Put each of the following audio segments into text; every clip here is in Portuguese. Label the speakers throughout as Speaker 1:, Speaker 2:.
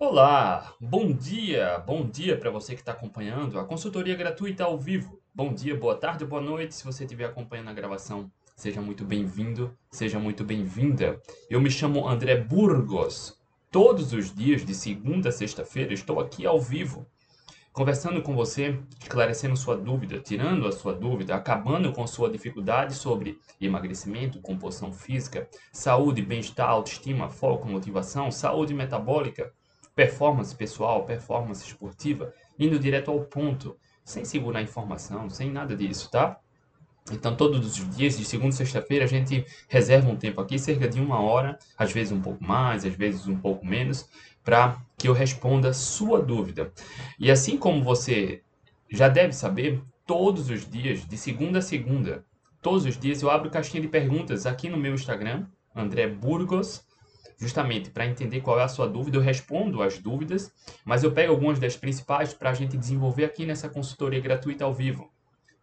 Speaker 1: Olá, bom dia, bom dia para você que está acompanhando a consultoria gratuita ao vivo. Bom dia, boa tarde, boa noite. Se você estiver acompanhando a gravação, seja muito bem-vindo, seja muito bem-vinda. Eu me chamo André Burgos. Todos os dias, de segunda a sexta-feira, estou aqui ao vivo conversando com você, esclarecendo sua dúvida, tirando a sua dúvida, acabando com sua dificuldade sobre emagrecimento, composição física, saúde, bem-estar, autoestima, foco, motivação, saúde metabólica, performance pessoal, performance esportiva, indo direto ao ponto, sem segurar informação, sem nada disso, tá? Então, todos os dias, de segunda a sexta-feira, a gente reserva um tempo aqui, cerca de uma hora, às vezes um pouco mais, às vezes um pouco menos, para que eu responda sua dúvida. E assim como você já deve saber, todos os dias, de segunda a segunda, todos os dias eu abro caixinha de perguntas aqui no meu Instagram, André Burgos, justamente para entender qual é a sua dúvida. Eu respondo as dúvidas, mas eu pego algumas das principais para a gente desenvolver aqui nessa consultoria gratuita ao vivo,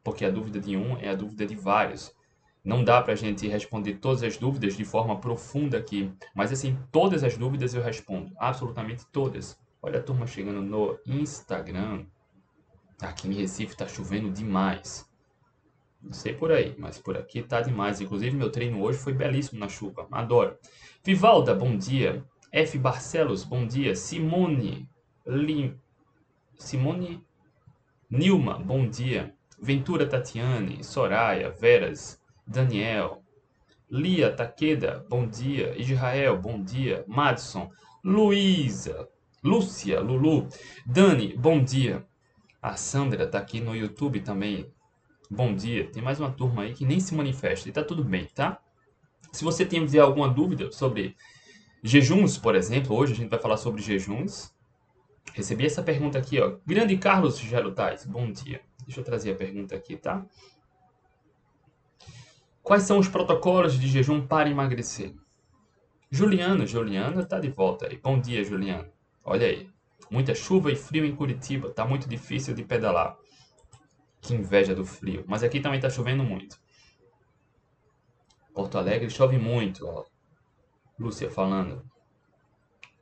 Speaker 1: porque a dúvida de um é a dúvida de vários. Não dá para a gente responder todas as dúvidas de forma profunda aqui, mas assim, todas as dúvidas eu respondo, absolutamente todas. Olha a turma chegando no Instagram. Aqui em Recife está chovendo demais. Não sei por aí, mas por aqui tá demais. Inclusive, meu treino hoje foi belíssimo na chuva. Adoro. Vivalda, bom dia. F. Barcelos, bom dia. Simone Lim... Simone Nilma, bom dia. Ventura Tatiane, Soraya, Veras, Daniel, Lia Takeda, bom dia. Israel, bom dia. Madison, Luísa, Lúcia, Lulu, Dani, bom dia. A Sandra tá aqui no YouTube também. Bom dia. Tem mais uma turma aí que nem se manifesta e tá tudo bem, tá? Se você tem alguma dúvida sobre jejuns, por exemplo, hoje a gente vai falar sobre jejuns. Recebi essa pergunta aqui, ó. Grande Carlos Gerutais, bom dia. Deixa eu trazer a pergunta aqui, tá? Quais são os protocolos de jejum para emagrecer? Juliana, Juliana está de volta aí. Bom dia, Juliana. Olha aí. Muita chuva e frio em Curitiba. Tá muito difícil de pedalar. Que inveja do frio. Mas aqui também está chovendo muito. Porto Alegre chove muito, ó. Lúcia falando.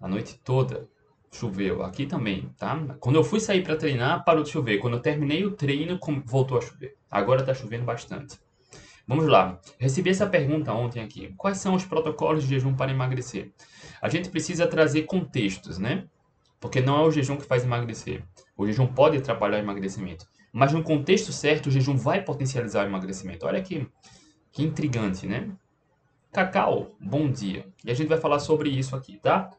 Speaker 1: A noite toda choveu. Aqui também, tá? Quando eu fui sair para treinar, parou de chover. Quando eu terminei o treino, voltou a chover. Agora está chovendo bastante. Vamos lá. Recebi essa pergunta ontem aqui. Quais são os protocolos de jejum para emagrecer? A gente precisa trazer contextos, né? Porque não é o jejum que faz emagrecer. O jejum pode atrapalhar o emagrecimento. Mas no contexto certo, o jejum vai potencializar o emagrecimento. Olha que, que intrigante, né? Cacau, bom dia. E a gente vai falar sobre isso aqui, tá?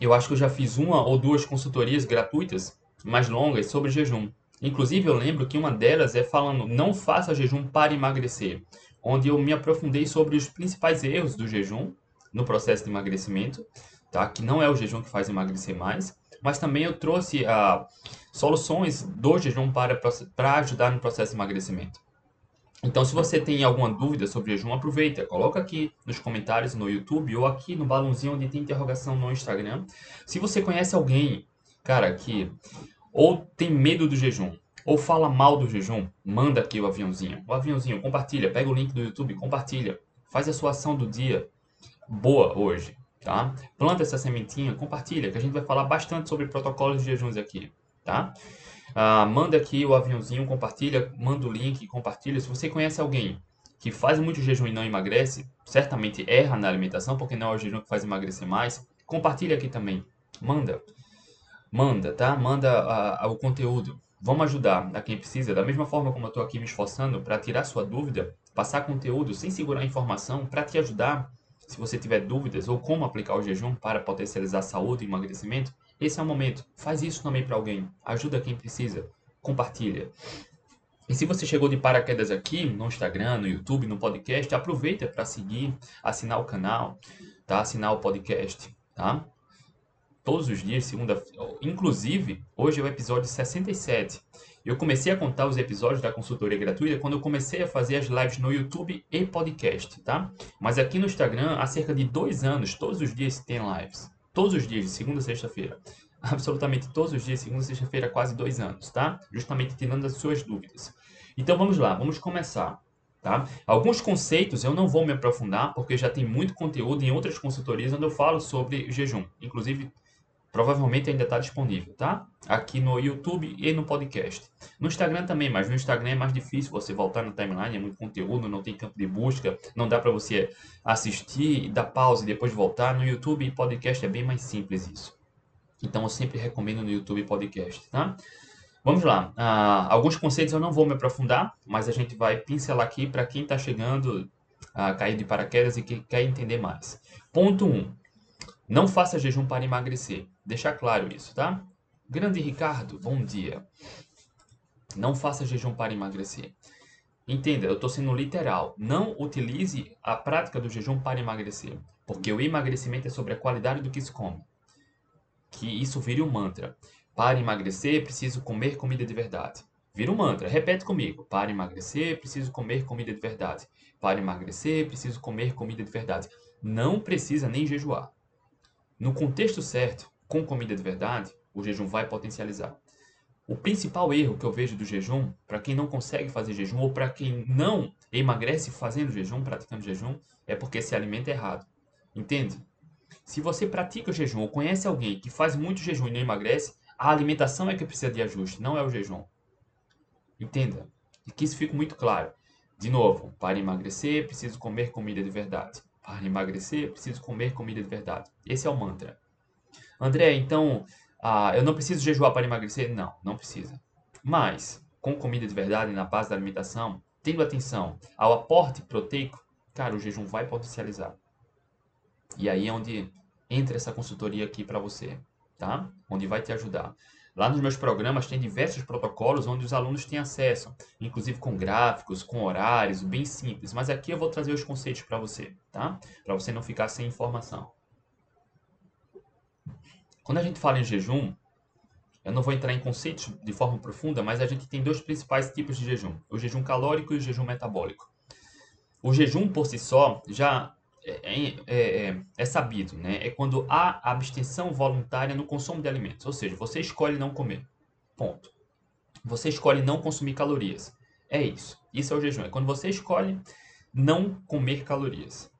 Speaker 1: Eu acho que eu já fiz uma ou duas consultorias gratuitas mais longas sobre jejum. Inclusive, eu lembro que uma delas é falando não faça jejum para emagrecer, onde eu me aprofundei sobre os principais erros do jejum no processo de emagrecimento, tá? que não é o jejum que faz emagrecer mais, mas também eu trouxe ah, soluções do jejum para, para ajudar no processo de emagrecimento. Então, se você tem alguma dúvida sobre jejum, aproveita, coloca aqui nos comentários no YouTube ou aqui no balãozinho onde tem interrogação no Instagram. Se você conhece alguém, cara, que ou tem medo do jejum, ou fala mal do jejum, manda aqui o aviãozinho. O aviãozinho, compartilha, pega o link do YouTube, compartilha. Faz a sua ação do dia boa hoje, tá? Planta essa sementinha, compartilha, que a gente vai falar bastante sobre protocolos de jejuns aqui, tá? Ah, manda aqui o aviãozinho, compartilha, manda o link, compartilha. Se você conhece alguém que faz muito jejum e não emagrece, certamente erra na alimentação, porque não é o jejum que faz emagrecer mais, compartilha aqui também. Manda. Manda, tá? Manda o conteúdo. Vamos ajudar a quem precisa, da mesma forma como eu estou aqui me esforçando para tirar sua dúvida, passar conteúdo sem segurar informação para te ajudar. Se você tiver dúvidas ou como aplicar o jejum para potencializar saúde e emagrecimento, esse é o momento. Faz isso também para alguém. Ajuda quem precisa. Compartilha. E se você chegou de paraquedas aqui no Instagram, no YouTube, no podcast, aproveita para seguir, assinar o canal, tá? Assinar o podcast, tá? todos os dias, segunda Inclusive, hoje é o episódio 67. Eu comecei a contar os episódios da consultoria gratuita quando eu comecei a fazer as lives no YouTube e podcast, tá? Mas aqui no Instagram, há cerca de dois anos, todos os dias tem lives. Todos os dias, de segunda a sexta-feira. Absolutamente todos os dias, segunda a sexta-feira, quase dois anos, tá? Justamente tirando as suas dúvidas. Então vamos lá, vamos começar. Tá? Alguns conceitos eu não vou me aprofundar, porque já tem muito conteúdo em outras consultorias onde eu falo sobre jejum. Inclusive, provavelmente ainda está disponível, tá? Aqui no YouTube e no podcast. No Instagram também, mas no Instagram é mais difícil você voltar no timeline, é muito conteúdo, não tem campo de busca, não dá para você assistir, dar pausa e depois voltar. No YouTube e podcast é bem mais simples isso. Então eu sempre recomendo no YouTube podcast, tá? Vamos lá. Uh, alguns conceitos eu não vou me aprofundar, mas a gente vai pincelar aqui para quem está chegando a cair de paraquedas e que quer entender mais. Ponto 1. Um, não faça jejum para emagrecer. Deixar claro isso, tá? Grande Ricardo, bom dia. Não faça jejum para emagrecer. Entenda, eu estou sendo literal. Não utilize a prática do jejum para emagrecer, porque o emagrecimento é sobre a qualidade do que se come. Que isso vire um mantra. Para emagrecer, preciso comer comida de verdade. Vira um mantra, repete comigo. Para emagrecer, preciso comer comida de verdade. Para emagrecer, preciso comer comida de verdade. Não precisa nem jejuar. No contexto certo, com comida de verdade, o jejum vai potencializar. O principal erro que eu vejo do jejum, para quem não consegue fazer jejum ou para quem não emagrece fazendo jejum, praticando jejum, é porque se alimenta errado. Entende? Se você pratica o jejum ou conhece alguém que faz muito jejum e não emagrece, a alimentação é que precisa de ajuste, não é o jejum. Entenda. E que isso fique muito claro. De novo, para emagrecer, preciso comer comida de verdade. Para emagrecer, preciso comer comida de verdade. Esse é o mantra. André, então, ah, eu não preciso jejuar para emagrecer? Não, não precisa. Mas, com comida de verdade na base da alimentação, tendo atenção ao aporte proteico, cara, o jejum vai potencializar. E aí é onde entra essa consultoria aqui para você tá? Onde vai te ajudar. Lá nos meus programas tem diversos protocolos onde os alunos têm acesso, inclusive com gráficos, com horários, bem simples. Mas aqui eu vou trazer os conceitos para você, tá? Para você não ficar sem informação. Quando a gente fala em jejum, eu não vou entrar em conceitos de forma profunda, mas a gente tem dois principais tipos de jejum: o jejum calórico e o jejum metabólico. O jejum por si só já é, é, é, é, sabido, né? É quando há abstenção voluntária no consumo de alimentos. Ou seja, você escolhe não comer. Ponto. Você escolhe não consumir calorias. É isso. Isso é o jejum. É quando você escolhe não comer calorias.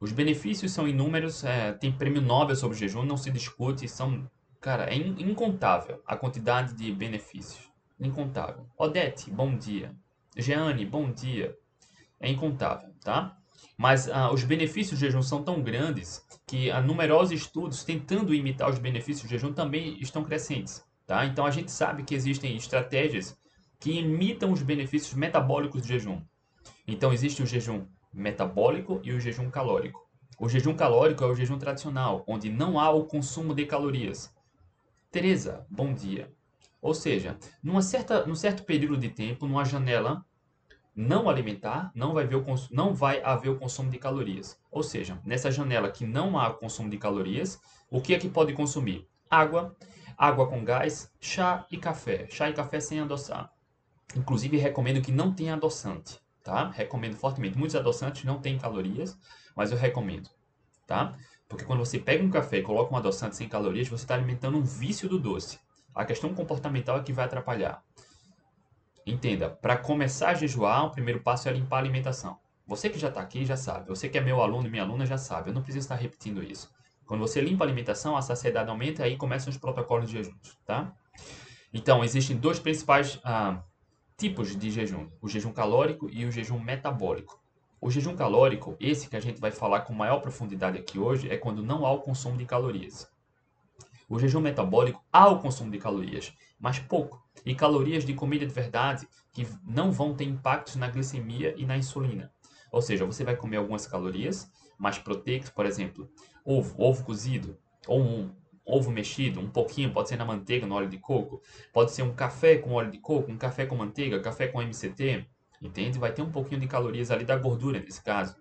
Speaker 1: Os benefícios são inúmeros. É, tem prêmio Nobel sobre o jejum, não se discute. São, cara, é incontável a quantidade de benefícios. Incontável. Odete, bom dia. Jeane, bom dia. É incontável, tá? Mas ah, os benefícios do jejum são tão grandes que há numerosos estudos tentando imitar os benefícios do jejum também estão crescentes. Tá? Então a gente sabe que existem estratégias que imitam os benefícios metabólicos do jejum. Então existe o jejum metabólico e o jejum calórico. O jejum calórico é o jejum tradicional, onde não há o consumo de calorias. Teresa, bom dia. Ou seja, numa certa, num certo período de tempo, numa janela não alimentar, não vai, ver o não vai haver o consumo de calorias. Ou seja, nessa janela que não há consumo de calorias, o que é que pode consumir? Água, água com gás, chá e café. Chá e café sem adoçar. Inclusive, recomendo que não tenha adoçante, tá? Recomendo fortemente. Muitos adoçantes não têm calorias, mas eu recomendo, tá? Porque quando você pega um café e coloca um adoçante sem calorias, você está alimentando um vício do doce. A questão comportamental é que vai atrapalhar. Entenda, para começar a jejuar, o primeiro passo é limpar a alimentação. Você que já está aqui já sabe. Você que é meu aluno e minha aluna já sabe. Eu não preciso estar repetindo isso. Quando você limpa a alimentação, a saciedade aumenta e aí começam os protocolos de jejum, tá? Então, existem dois principais ah, tipos de jejum. O jejum calórico e o jejum metabólico. O jejum calórico, esse que a gente vai falar com maior profundidade aqui hoje, é quando não há o consumo de calorias. O jejum metabólico há o consumo de calorias, mas pouco e calorias de comida de verdade que não vão ter impactos na glicemia e na insulina. Ou seja, você vai comer algumas calorias mais proteicas, por exemplo, ovo, ovo cozido, ou um ovo mexido, um pouquinho, pode ser na manteiga, no óleo de coco, pode ser um café com óleo de coco, um café com manteiga, café com MCT, entende? Vai ter um pouquinho de calorias ali da gordura nesse caso.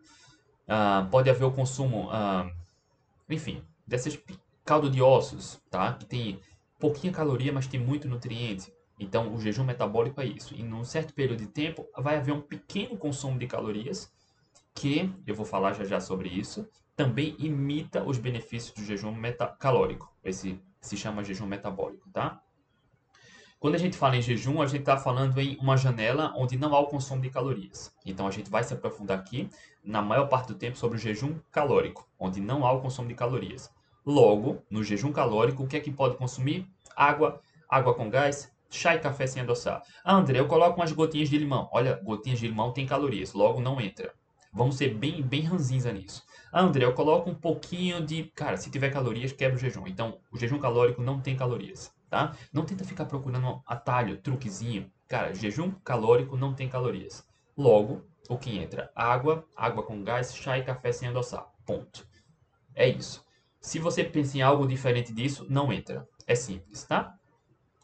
Speaker 1: Uh, pode haver o consumo, uh, enfim, desses caldo de ossos, tá? Que tem pouquinha caloria, mas tem muito nutriente. Então, o jejum metabólico é isso. E num certo período de tempo, vai haver um pequeno consumo de calorias, que, eu vou falar já já sobre isso, também imita os benefícios do jejum calórico. Esse se chama jejum metabólico, tá? Quando a gente fala em jejum, a gente está falando em uma janela onde não há o consumo de calorias. Então a gente vai se aprofundar aqui, na maior parte do tempo, sobre o jejum calórico, onde não há o consumo de calorias. Logo, no jejum calórico, o que é que pode consumir? Água, água com gás, chá e café sem adoçar. Ah, André, eu coloco umas gotinhas de limão. Olha, gotinhas de limão tem calorias, logo não entra. Vamos ser bem, bem ranzinza nisso. Ah, André, eu coloco um pouquinho de. Cara, se tiver calorias, quebra o jejum. Então, o jejum calórico não tem calorias, tá? Não tenta ficar procurando atalho, truquezinho. Cara, jejum calórico não tem calorias. Logo, o que entra? Água, água com gás, chá e café sem adoçar. Ponto. É isso. Se você pensa em algo diferente disso, não entra. É simples, tá?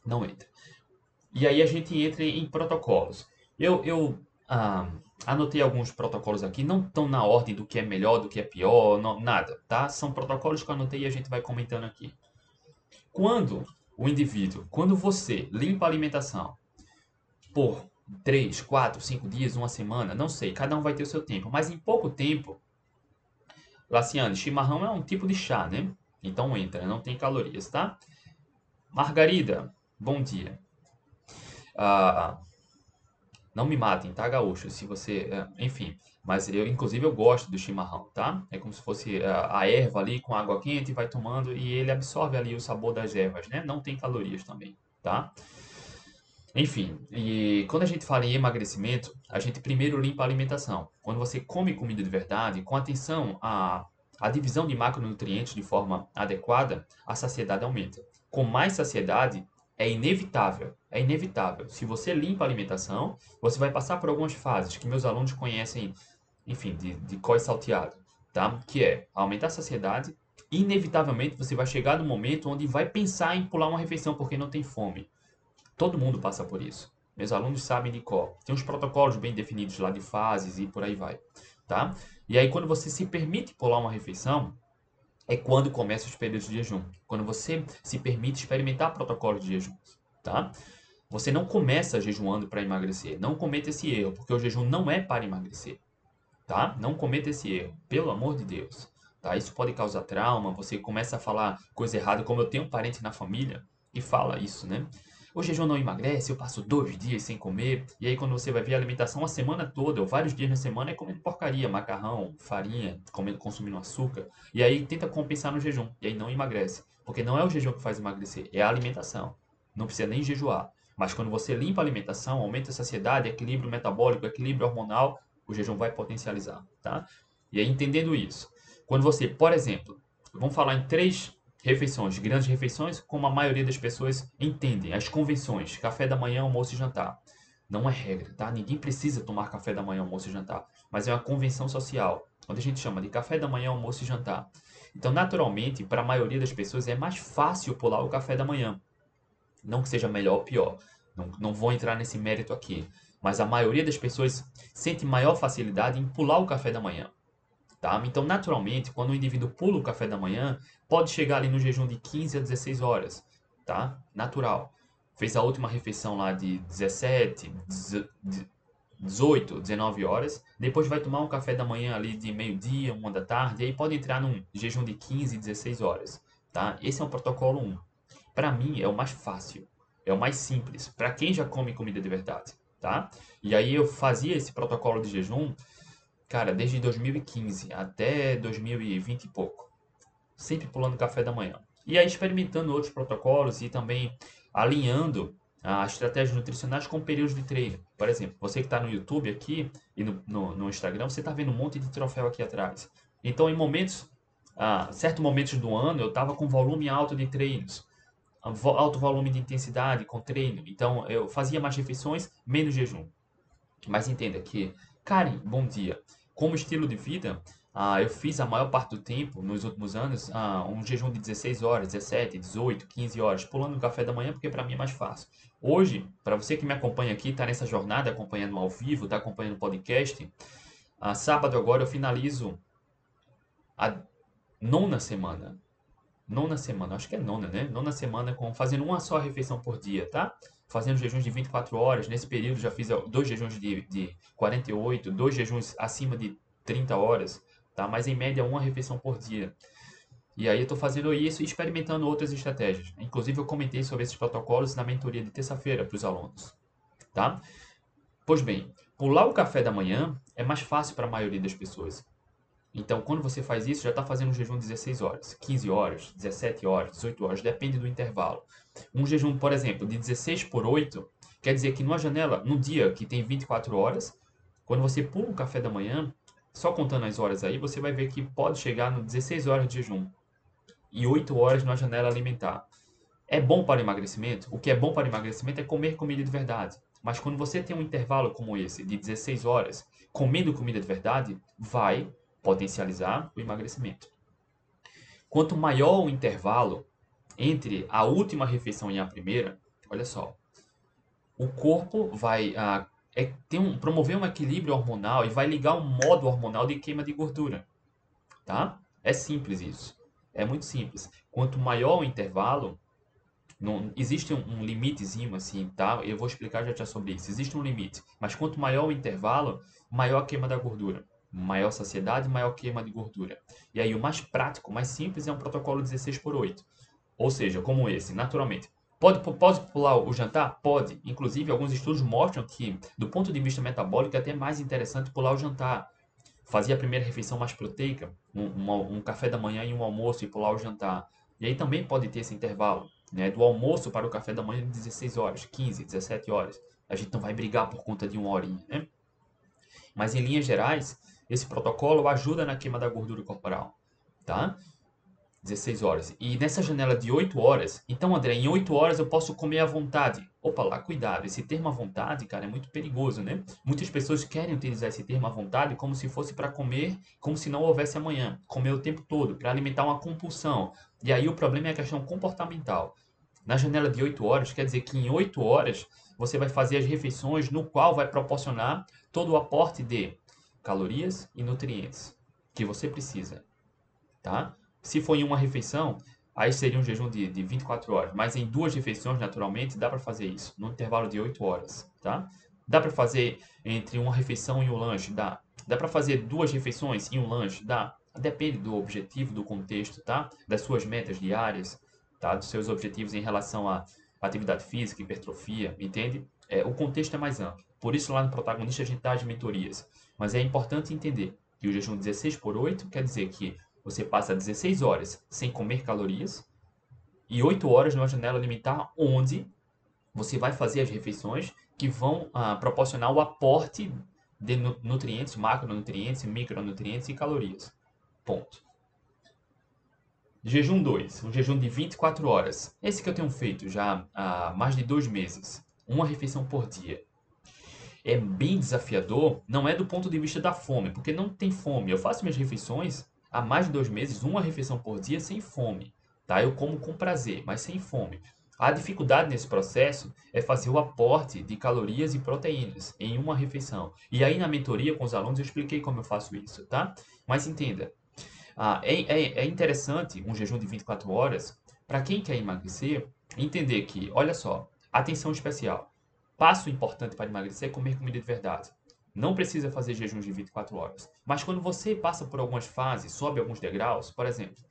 Speaker 1: Não entra. E aí a gente entra em protocolos. Eu, eu ah, anotei alguns protocolos aqui, não estão na ordem do que é melhor, do que é pior, não, nada, tá? São protocolos que eu anotei e a gente vai comentando aqui. Quando o indivíduo, quando você limpa a alimentação por 3, 4, 5 dias, uma semana, não sei, cada um vai ter o seu tempo, mas em pouco tempo, Laciane, chimarrão é um tipo de chá, né? Então entra, não tem calorias, tá? Margarida, bom dia. Ah, não me matem, tá, gaúcho? Se você. É, enfim. Mas eu, inclusive, eu gosto do chimarrão, tá? É como se fosse a, é, a erva ali com água quente, vai tomando e ele absorve ali o sabor das ervas, né? Não tem calorias também, tá? Enfim, e quando a gente fala em emagrecimento, a gente primeiro limpa a alimentação. Quando você come comida de verdade, com atenção à, à divisão de macronutrientes de forma adequada, a saciedade aumenta. Com mais saciedade, é inevitável, é inevitável. Se você limpa a alimentação, você vai passar por algumas fases que meus alunos conhecem, enfim, de, de COI salteado, tá? Que é aumentar a saciedade, inevitavelmente você vai chegar no momento onde vai pensar em pular uma refeição porque não tem fome. Todo mundo passa por isso. Meus alunos sabem de qual. Tem uns protocolos bem definidos lá de fases e por aí vai, tá? E aí quando você se permite pular uma refeição, é quando começa os períodos de jejum. Quando você se permite experimentar protocolos de jejum, tá? Você não começa jejuando para emagrecer. Não cometa esse erro, porque o jejum não é para emagrecer, tá? Não cometa esse erro, pelo amor de Deus. Tá? Isso pode causar trauma, você começa a falar coisa errada, como eu tenho um parente na família que fala isso, né? O jejum não emagrece, eu passo dois dias sem comer, e aí quando você vai ver a alimentação a semana toda, ou vários dias na semana, é comendo porcaria, macarrão, farinha, comendo, consumindo açúcar, e aí tenta compensar no jejum, e aí não emagrece. Porque não é o jejum que faz emagrecer, é a alimentação. Não precisa nem jejuar. Mas quando você limpa a alimentação, aumenta a saciedade, equilíbrio metabólico, equilíbrio hormonal, o jejum vai potencializar, tá? E aí entendendo isso, quando você, por exemplo, vamos falar em três refeições, grandes refeições, como a maioria das pessoas entendem, as convenções, café da manhã, almoço e jantar. Não é regra, tá? Ninguém precisa tomar café da manhã, almoço e jantar, mas é uma convenção social, onde a gente chama de café da manhã, almoço e jantar. Então, naturalmente, para a maioria das pessoas é mais fácil pular o café da manhã. Não que seja melhor ou pior, não, não vou entrar nesse mérito aqui, mas a maioria das pessoas sente maior facilidade em pular o café da manhã. Tá? Então, naturalmente, quando o indivíduo pula o café da manhã, pode chegar ali no jejum de 15 a 16 horas, tá? Natural. Fez a última refeição lá de 17, 18, 19 horas, depois vai tomar um café da manhã ali de meio-dia, uma da tarde, e aí pode entrar num jejum de 15, 16 horas, tá? Esse é o protocolo 1. Para mim é o mais fácil, é o mais simples, para quem já come comida de verdade, tá? E aí eu fazia esse protocolo de jejum Cara, desde 2015 até 2020 e pouco. Sempre pulando café da manhã. E aí experimentando outros protocolos e também alinhando as estratégias nutricionais com períodos de treino. Por exemplo, você que está no YouTube aqui e no, no, no Instagram, você está vendo um monte de troféu aqui atrás. Então, em momentos, ah, certos momentos do ano, eu estava com volume alto de treinos, alto volume de intensidade com treino. Então, eu fazia mais refeições, menos jejum. Mas entenda que, Karen, bom dia. Como estilo de vida, ah, eu fiz a maior parte do tempo, nos últimos anos, ah, um jejum de 16 horas, 17, 18, 15 horas, pulando o café da manhã, porque para mim é mais fácil. Hoje, para você que me acompanha aqui, está nessa jornada, acompanhando ao vivo, está acompanhando o podcast, ah, sábado agora eu finalizo a nona semana. Nona semana, acho que é nona, né? Nona semana com fazendo uma só refeição por dia, tá? Fazendo jejuns de 24 horas. Nesse período já fiz dois jejuns de, de 48, dois jejuns acima de 30 horas, tá? Mas em média uma refeição por dia. E aí eu estou fazendo isso e experimentando outras estratégias. Inclusive eu comentei sobre esses protocolos na mentoria de terça-feira para os alunos. Tá? Pois bem, pular o café da manhã é mais fácil para a maioria das pessoas. Então, quando você faz isso, já está fazendo um jejum de 16 horas, 15 horas, 17 horas, 18 horas, depende do intervalo. Um jejum, por exemplo, de 16 por 8, quer dizer que numa janela, no dia que tem 24 horas, quando você pula o café da manhã, só contando as horas aí, você vai ver que pode chegar no 16 horas de jejum e 8 horas na janela alimentar. É bom para emagrecimento? O que é bom para emagrecimento é comer comida de verdade. Mas quando você tem um intervalo como esse, de 16 horas, comendo comida de verdade, vai potencializar o emagrecimento. Quanto maior o intervalo entre a última refeição e a primeira, olha só, o corpo vai ah, é, ter um, promover um equilíbrio hormonal e vai ligar um modo hormonal de queima de gordura. Tá? É simples isso. É muito simples. Quanto maior o intervalo, não, existe um, um limitezinho assim, tá? Eu vou explicar já já sobre isso. Existe um limite. Mas quanto maior o intervalo, maior a queima da gordura maior saciedade, maior queima de gordura. E aí o mais prático, mais simples é um protocolo 16 por 8. Ou seja, como esse, naturalmente. Pode, pode pular o jantar? Pode. Inclusive, alguns estudos mostram que, do ponto de vista metabólico, é até mais interessante pular o jantar. Fazer a primeira refeição mais proteica, um, um, café da manhã e um almoço e pular o jantar. E aí também pode ter esse intervalo, né? Do almoço para o café da manhã, 16 horas, 15, 17 horas. A gente não vai brigar por conta de uma horinha, né? Mas em linhas gerais, esse protocolo ajuda na queima da gordura corporal, tá? 16 horas. E nessa janela de 8 horas, então, André, em 8 horas eu posso comer à vontade. Opa lá, cuidado. Esse termo à vontade, cara, é muito perigoso, né? Muitas pessoas querem utilizar esse termo à vontade como se fosse para comer, como se não houvesse amanhã. Comer o tempo todo, para alimentar uma compulsão. E aí o problema é a questão comportamental. Na janela de 8 horas, quer dizer que em 8 horas você vai fazer as refeições no qual vai proporcionar todo o aporte de calorias e nutrientes que você precisa, tá? Se for em uma refeição, aí seria um jejum de, de 24 horas, mas em duas refeições, naturalmente, dá para fazer isso, no intervalo de 8 horas, tá? Dá para fazer entre uma refeição e um lanche, dá. Dá para fazer duas refeições e um lanche, dá. Depende do objetivo, do contexto, tá? Das suas metas diárias, tá? Dos seus objetivos em relação à atividade física, hipertrofia, entende? É, o contexto é mais amplo. Por isso, lá no protagonista, a gente dá as mentorias. Mas é importante entender que o jejum 16 por 8 quer dizer que você passa 16 horas sem comer calorias e 8 horas numa janela alimentar onde você vai fazer as refeições que vão ah, proporcionar o aporte de nutrientes, macronutrientes, micronutrientes e calorias. Ponto. Jejum 2, um jejum de 24 horas. Esse que eu tenho feito já há mais de dois meses. Uma refeição por dia é bem desafiador, não é do ponto de vista da fome, porque não tem fome. Eu faço minhas refeições há mais de dois meses, uma refeição por dia sem fome. Tá? Eu como com prazer, mas sem fome. A dificuldade nesse processo é fazer o aporte de calorias e proteínas em uma refeição. E aí na mentoria com os alunos eu expliquei como eu faço isso, tá? Mas entenda, ah, é, é, é interessante um jejum de 24 horas para quem quer emagrecer entender que, olha só, atenção especial passo importante para emagrecer é comer comida de verdade. Não precisa fazer jejuns de 24 horas. Mas quando você passa por algumas fases, sobe alguns degraus, por exemplo,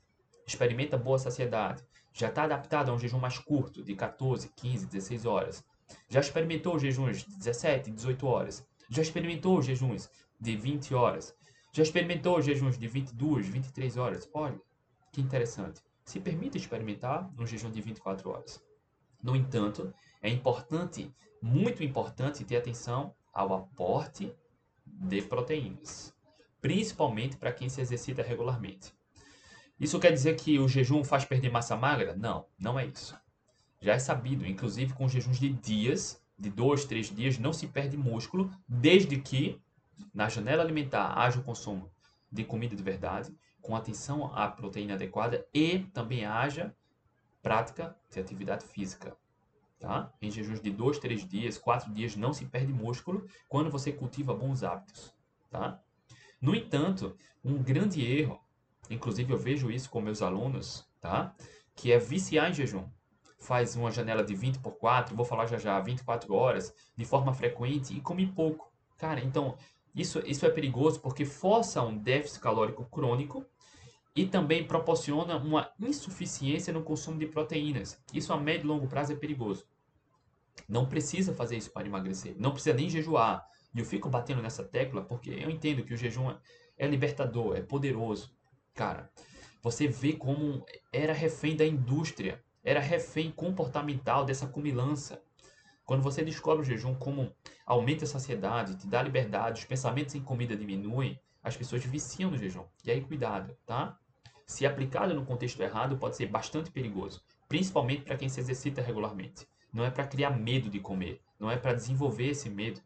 Speaker 1: experimenta boa saciedade, já está adaptado a um jejum mais curto, de 14, 15, 16 horas. Já experimentou jejuns de 17, 18 horas. Já experimentou jejuns de 20 horas. Já experimentou jejuns de 22, 23 horas. Olha, que interessante. Se permita experimentar um jejum de 24 horas. No entanto, é importante muito importante ter atenção ao aporte de proteínas, principalmente para quem se exercita regularmente. Isso quer dizer que o jejum faz perder massa magra? Não, não é isso. Já é sabido, inclusive com jejuns de dias, de dois, três dias, não se perde músculo, desde que na janela alimentar haja o consumo de comida de verdade, com atenção à proteína adequada e também haja prática de atividade física. Tá? Em jejuns de 2, 3 dias, 4 dias, não se perde músculo quando você cultiva bons hábitos. Tá? No entanto, um grande erro, inclusive eu vejo isso com meus alunos, tá? que é viciar em jejum. Faz uma janela de 20 por 4, vou falar já já, 24 horas, de forma frequente e come pouco. Cara, então, isso, isso é perigoso porque força um déficit calórico crônico e também proporciona uma insuficiência no consumo de proteínas. Isso a médio e longo prazo é perigoso. Não precisa fazer isso para emagrecer, não precisa nem jejuar. E eu fico batendo nessa tecla porque eu entendo que o jejum é libertador, é poderoso. Cara, você vê como era refém da indústria, era refém comportamental dessa cumilança. Quando você descobre o jejum como aumenta a saciedade, te dá liberdade, os pensamentos em comida diminuem, as pessoas viciam no jejum. E aí, cuidado, tá? Se aplicado no contexto errado, pode ser bastante perigoso, principalmente para quem se exercita regularmente. Não é para criar medo de comer, não é para desenvolver esse medo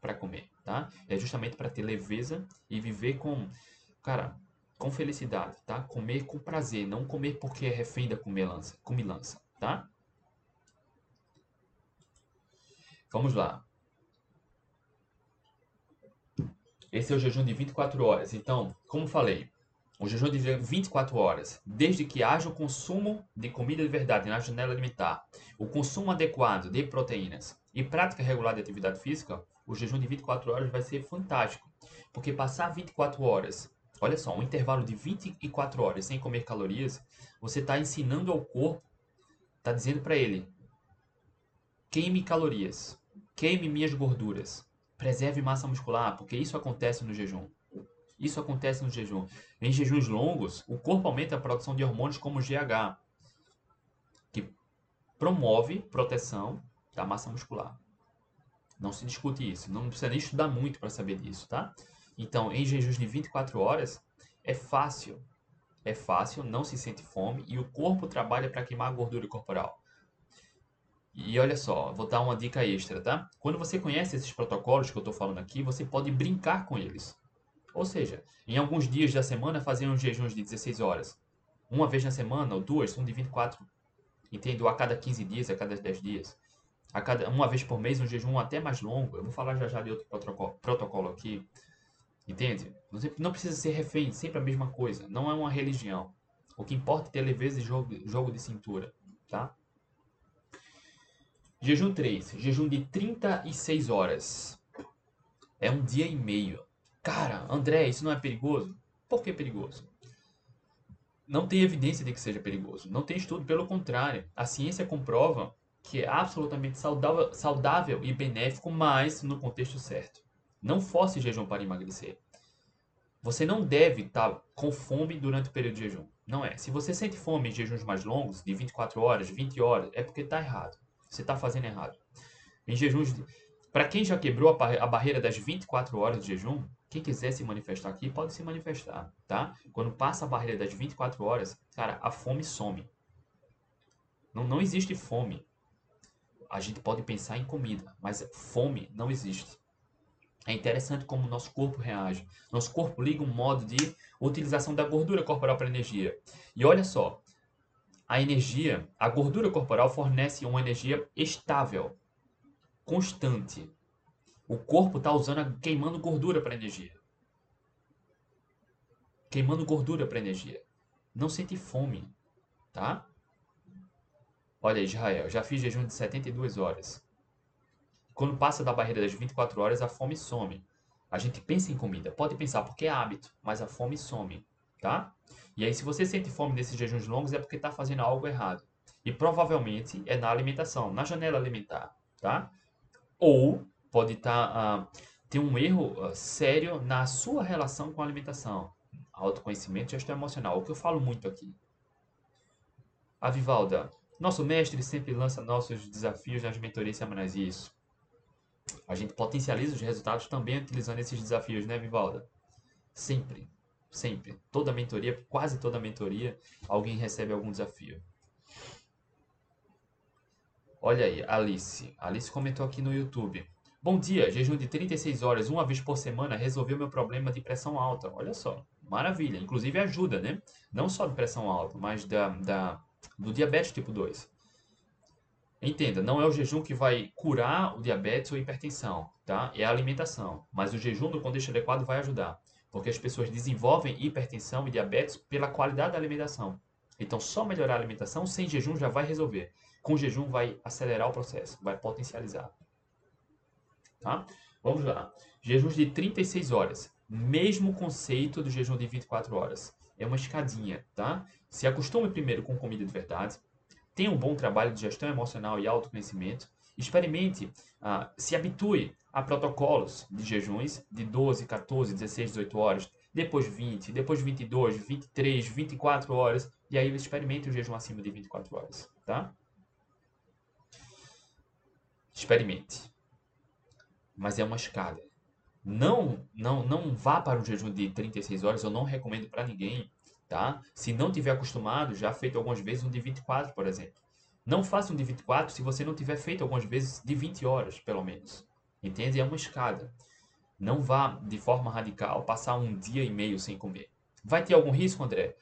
Speaker 1: para comer, tá? É justamente para ter leveza e viver com, cara, com felicidade, tá? Comer com prazer, não comer porque é refém da comilança, comilança tá? Vamos lá. Esse é o jejum de 24 horas. Então, como falei, o jejum de 24 horas, desde que haja o consumo de comida de verdade na janela alimentar, o consumo adequado de proteínas e prática regular de atividade física, o jejum de 24 horas vai ser fantástico. Porque passar 24 horas, olha só, um intervalo de 24 horas sem comer calorias, você está ensinando ao corpo, está dizendo para ele: queime calorias, queime minhas gorduras, preserve massa muscular, porque isso acontece no jejum. Isso acontece no jejum. Em jejuns longos, o corpo aumenta a produção de hormônios como GH, que promove proteção da massa muscular. Não se discute isso. Não precisa nem estudar muito para saber disso, tá? Então, em jejuns de 24 horas, é fácil. É fácil, não se sente fome e o corpo trabalha para queimar a gordura corporal. E olha só, vou dar uma dica extra, tá? Quando você conhece esses protocolos que eu estou falando aqui, você pode brincar com eles. Ou seja, em alguns dias da semana uns jejuns de 16 horas. Uma vez na semana ou duas são de 24. Entendo? A cada 15 dias, a cada 10 dias a cada, uma vez por mês, um jejum até mais longo. Eu vou falar já já de outro protocolo, aqui. Entende? Não precisa ser refém, sempre a mesma coisa. Não é uma religião. O que importa é ter leveza e jogo, jogo de cintura. Tá? Jejum 3. Jejum de 36 horas. É um dia e meio. Cara, André, isso não é perigoso? Por que perigoso? Não tem evidência de que seja perigoso. Não tem estudo, pelo contrário. A ciência comprova que é absolutamente saudável, saudável e benéfico, mas no contexto certo. Não force jejum para emagrecer. Você não deve estar com fome durante o período de jejum. Não é. Se você sente fome em jejuns mais longos, de 24 horas, 20 horas, é porque está errado. Você está fazendo errado. Em jejuns. Para quem já quebrou a barreira das 24 horas de jejum, quem quiser se manifestar aqui pode se manifestar, tá? Quando passa a barreira das 24 horas, cara, a fome some. Não, não existe fome a gente pode pensar em comida, mas fome não existe. É interessante como o nosso corpo reage. Nosso corpo liga um modo de utilização da gordura corporal para energia. E olha só, a energia, a gordura corporal fornece uma energia estável, constante. O corpo está usando, queimando gordura para energia. Queimando gordura para energia. Não sente fome, tá? Olha, Israel, já fiz jejum de 72 horas. Quando passa da barreira das 24 horas, a fome some. A gente pensa em comida, pode pensar porque é hábito, mas a fome some, tá? E aí, se você sente fome nesses jejuns longos, é porque está fazendo algo errado. E provavelmente é na alimentação, na janela alimentar, tá? Ou pode estar tá, uh, ter um erro uh, sério na sua relação com a alimentação, autoconhecimento gestão emocional, o que eu falo muito aqui. A Vivalda, nosso mestre sempre lança nossos desafios nas mentorias semanais. Isso. A gente potencializa os resultados também utilizando esses desafios, né, Vivalda? Sempre. Sempre. Toda mentoria, quase toda mentoria, alguém recebe algum desafio. Olha aí, Alice. Alice comentou aqui no YouTube. Bom dia, jejum de 36 horas, uma vez por semana, resolveu meu problema de pressão alta. Olha só, maravilha. Inclusive ajuda, né? Não só de pressão alta, mas da, da do diabetes tipo 2. Entenda, não é o jejum que vai curar o diabetes ou hipertensão, tá? É a alimentação. Mas o jejum no contexto adequado vai ajudar. Porque as pessoas desenvolvem hipertensão e diabetes pela qualidade da alimentação. Então, só melhorar a alimentação sem jejum já vai resolver. Com jejum vai acelerar o processo, vai potencializar. Tá? Vamos lá. Jejuns de 36 horas. Mesmo conceito do jejum de 24 horas. é uma escadinha, tá? Se acostume primeiro com comida de verdade, tenha um bom trabalho de gestão emocional e autoconhecimento, experimente, ah, se habitue a protocolos de jejuns de 12, 14, 16, 18 horas, depois 20, depois 22, 23, 24 horas, e aí experimente o jejum acima de 24 horas, tá? Experimente. Mas é uma escada. Não, não, não vá para um jejum de 36 horas, eu não recomendo para ninguém, tá? Se não tiver acostumado, já feito algumas vezes um de 24, por exemplo. Não faça um de 24 se você não tiver feito algumas vezes de 20 horas, pelo menos. Entende? É uma escada. Não vá de forma radical passar um dia e meio sem comer. Vai ter algum risco, André?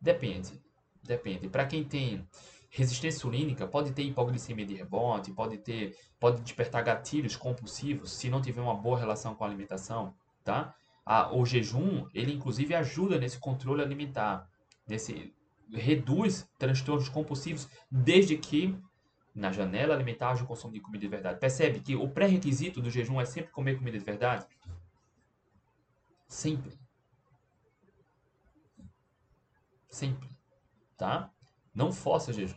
Speaker 1: Depende. Depende. Para quem tem resistência insulínica, pode ter hipoglicemia de rebote, pode ter, pode despertar gatilhos compulsivos se não tiver uma boa relação com a alimentação, tá? Ah, o jejum, ele inclusive ajuda nesse controle alimentar, nesse reduz transtornos compulsivos desde que na janela alimentar o consumo de comida de verdade. Percebe que o pré-requisito do jejum é sempre comer comida de verdade? Sempre. Sempre. Tá? Não força jejum.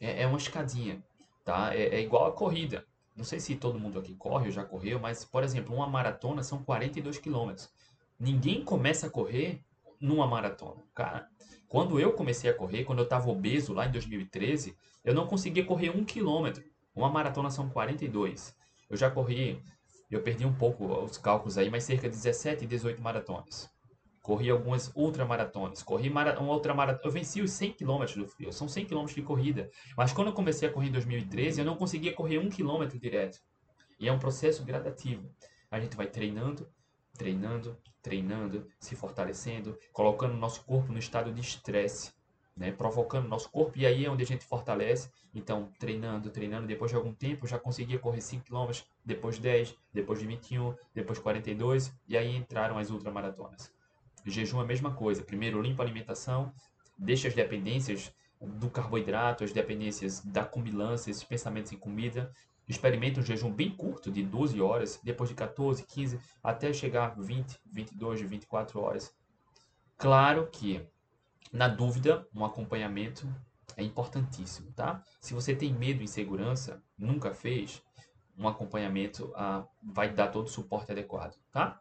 Speaker 1: É, é uma escadinha. Tá? É, é igual a corrida. Não sei se todo mundo aqui corre ou já correu, mas, por exemplo, uma maratona são 42 quilômetros. Ninguém começa a correr numa maratona. Cara, quando eu comecei a correr, quando eu estava obeso lá em 2013, eu não conseguia correr um quilômetro. Uma maratona são 42. Eu já corri, eu perdi um pouco os cálculos aí, mas cerca de 17, 18 maratonas. Corri algumas ultramaratonas. Corri mara, uma outra maratona. Eu venci os 100 km do frio. São 100 km de corrida. Mas quando eu comecei a correr em 2013, eu não conseguia correr um quilômetro direto. E é um processo gradativo. A gente vai treinando, treinando, treinando, se fortalecendo, colocando nosso corpo no estado de estresse, né? provocando nosso corpo, e aí é onde a gente fortalece. Então, treinando, treinando, depois de algum tempo, já conseguia correr 5 km, depois 10, depois de 21, depois 42, e aí entraram as ultramaratonas. Jejum é a mesma coisa. Primeiro, limpa a alimentação, deixa as dependências do carboidrato, as dependências da comilança, esses pensamentos em comida, Experimenta um jejum bem curto, de 12 horas, depois de 14, 15, até chegar a 20, 22, 24 horas. Claro que, na dúvida, um acompanhamento é importantíssimo, tá? Se você tem medo e insegurança, nunca fez, um acompanhamento ah, vai dar todo o suporte adequado, tá?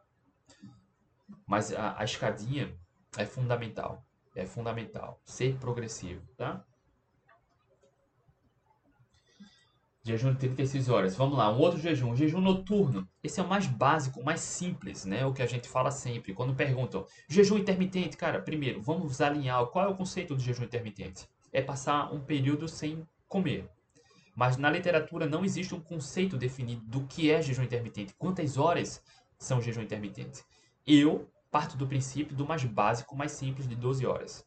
Speaker 1: Mas a, a escadinha é fundamental, é fundamental, ser progressivo, tá? Jejum de 36 horas. Vamos lá, um outro jejum, um jejum noturno. Esse é o mais básico, o mais simples, né? O que a gente fala sempre. Quando perguntam, jejum intermitente, cara, primeiro, vamos alinhar. Qual é o conceito do jejum intermitente? É passar um período sem comer. Mas na literatura não existe um conceito definido do que é jejum intermitente. Quantas horas são jejum intermitente? Eu parto do princípio do mais básico, mais simples, de 12 horas.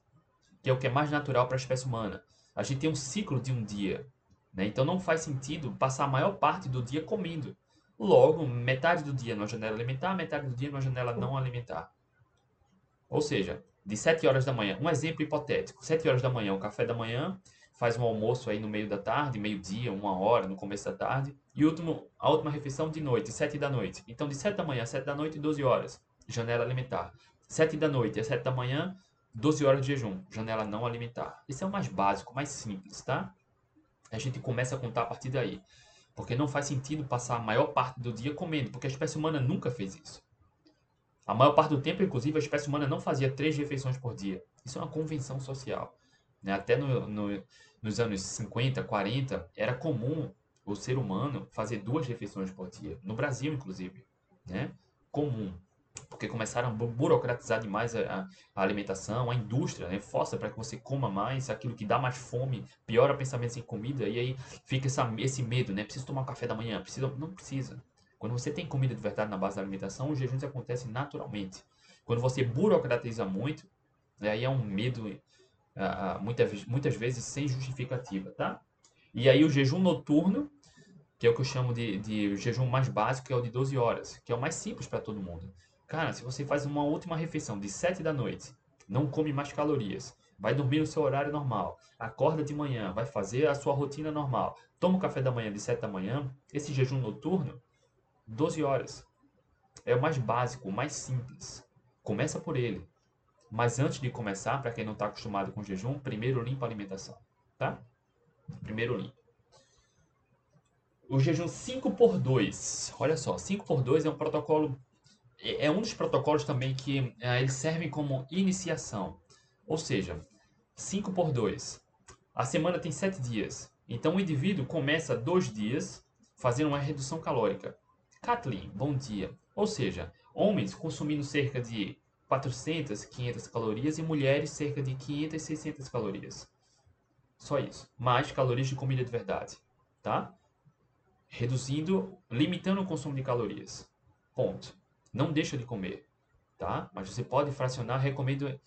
Speaker 1: Que é o que é mais natural para a espécie humana. A gente tem um ciclo de um dia. Né? Então não faz sentido passar a maior parte do dia comendo. Logo, metade do dia numa janela alimentar, metade do dia numa janela não alimentar. Ou seja, de 7 horas da manhã, um exemplo hipotético, 7 horas da manhã, o café da manhã, faz um almoço aí no meio da tarde, meio-dia, uma hora, no começo da tarde, e último, a última refeição de noite, 7 da noite. Então, de 7 da manhã a 7 da noite, 12 horas, janela alimentar. 7 da noite a 7 da manhã, 12 horas de jejum, janela não alimentar. Esse é o mais básico, mais simples, tá? a gente começa a contar a partir daí. Porque não faz sentido passar a maior parte do dia comendo, porque a espécie humana nunca fez isso. A maior parte do tempo, inclusive, a espécie humana não fazia três refeições por dia. Isso é uma convenção social. Né? Até no, no, nos anos 50, 40, era comum o ser humano fazer duas refeições por dia. No Brasil, inclusive. Né? Comum porque começaram a burocratizar demais a, a alimentação, a indústria, né? força para que você coma mais, aquilo que dá mais fome, piora pensamentos em comida, e aí fica essa, esse medo, né? Preciso tomar café da manhã, precisa, não precisa. Quando você tem comida de verdade na base da alimentação, os jejuns acontecem naturalmente. Quando você burocratiza muito, né? aí é um medo, muitas, muitas vezes sem justificativa, tá? E aí o jejum noturno, que é o que eu chamo de, de jejum mais básico, que é o de 12 horas, que é o mais simples para todo mundo. Cara, se você faz uma última refeição de 7 da noite, não come mais calorias, vai dormir no seu horário normal, acorda de manhã, vai fazer a sua rotina normal, toma o café da manhã de 7 da manhã, esse jejum noturno, 12 horas. É o mais básico, o mais simples. Começa por ele. Mas antes de começar, para quem não está acostumado com jejum, primeiro limpa a alimentação, tá? Primeiro limpa. O jejum 5 por 2. Olha só, 5 por 2 é um protocolo é um dos protocolos também que é, eles servem como iniciação. Ou seja, 5 por 2. A semana tem 7 dias. Então o indivíduo começa dois dias fazendo uma redução calórica. Kathleen, bom dia. Ou seja, homens consumindo cerca de 400, 500 calorias e mulheres cerca de 500, 600 calorias. Só isso. Mais calorias de comida de verdade, tá? Reduzindo, limitando o consumo de calorias. Ponto. Não deixa de comer, tá? Mas você pode fracionar, recomendo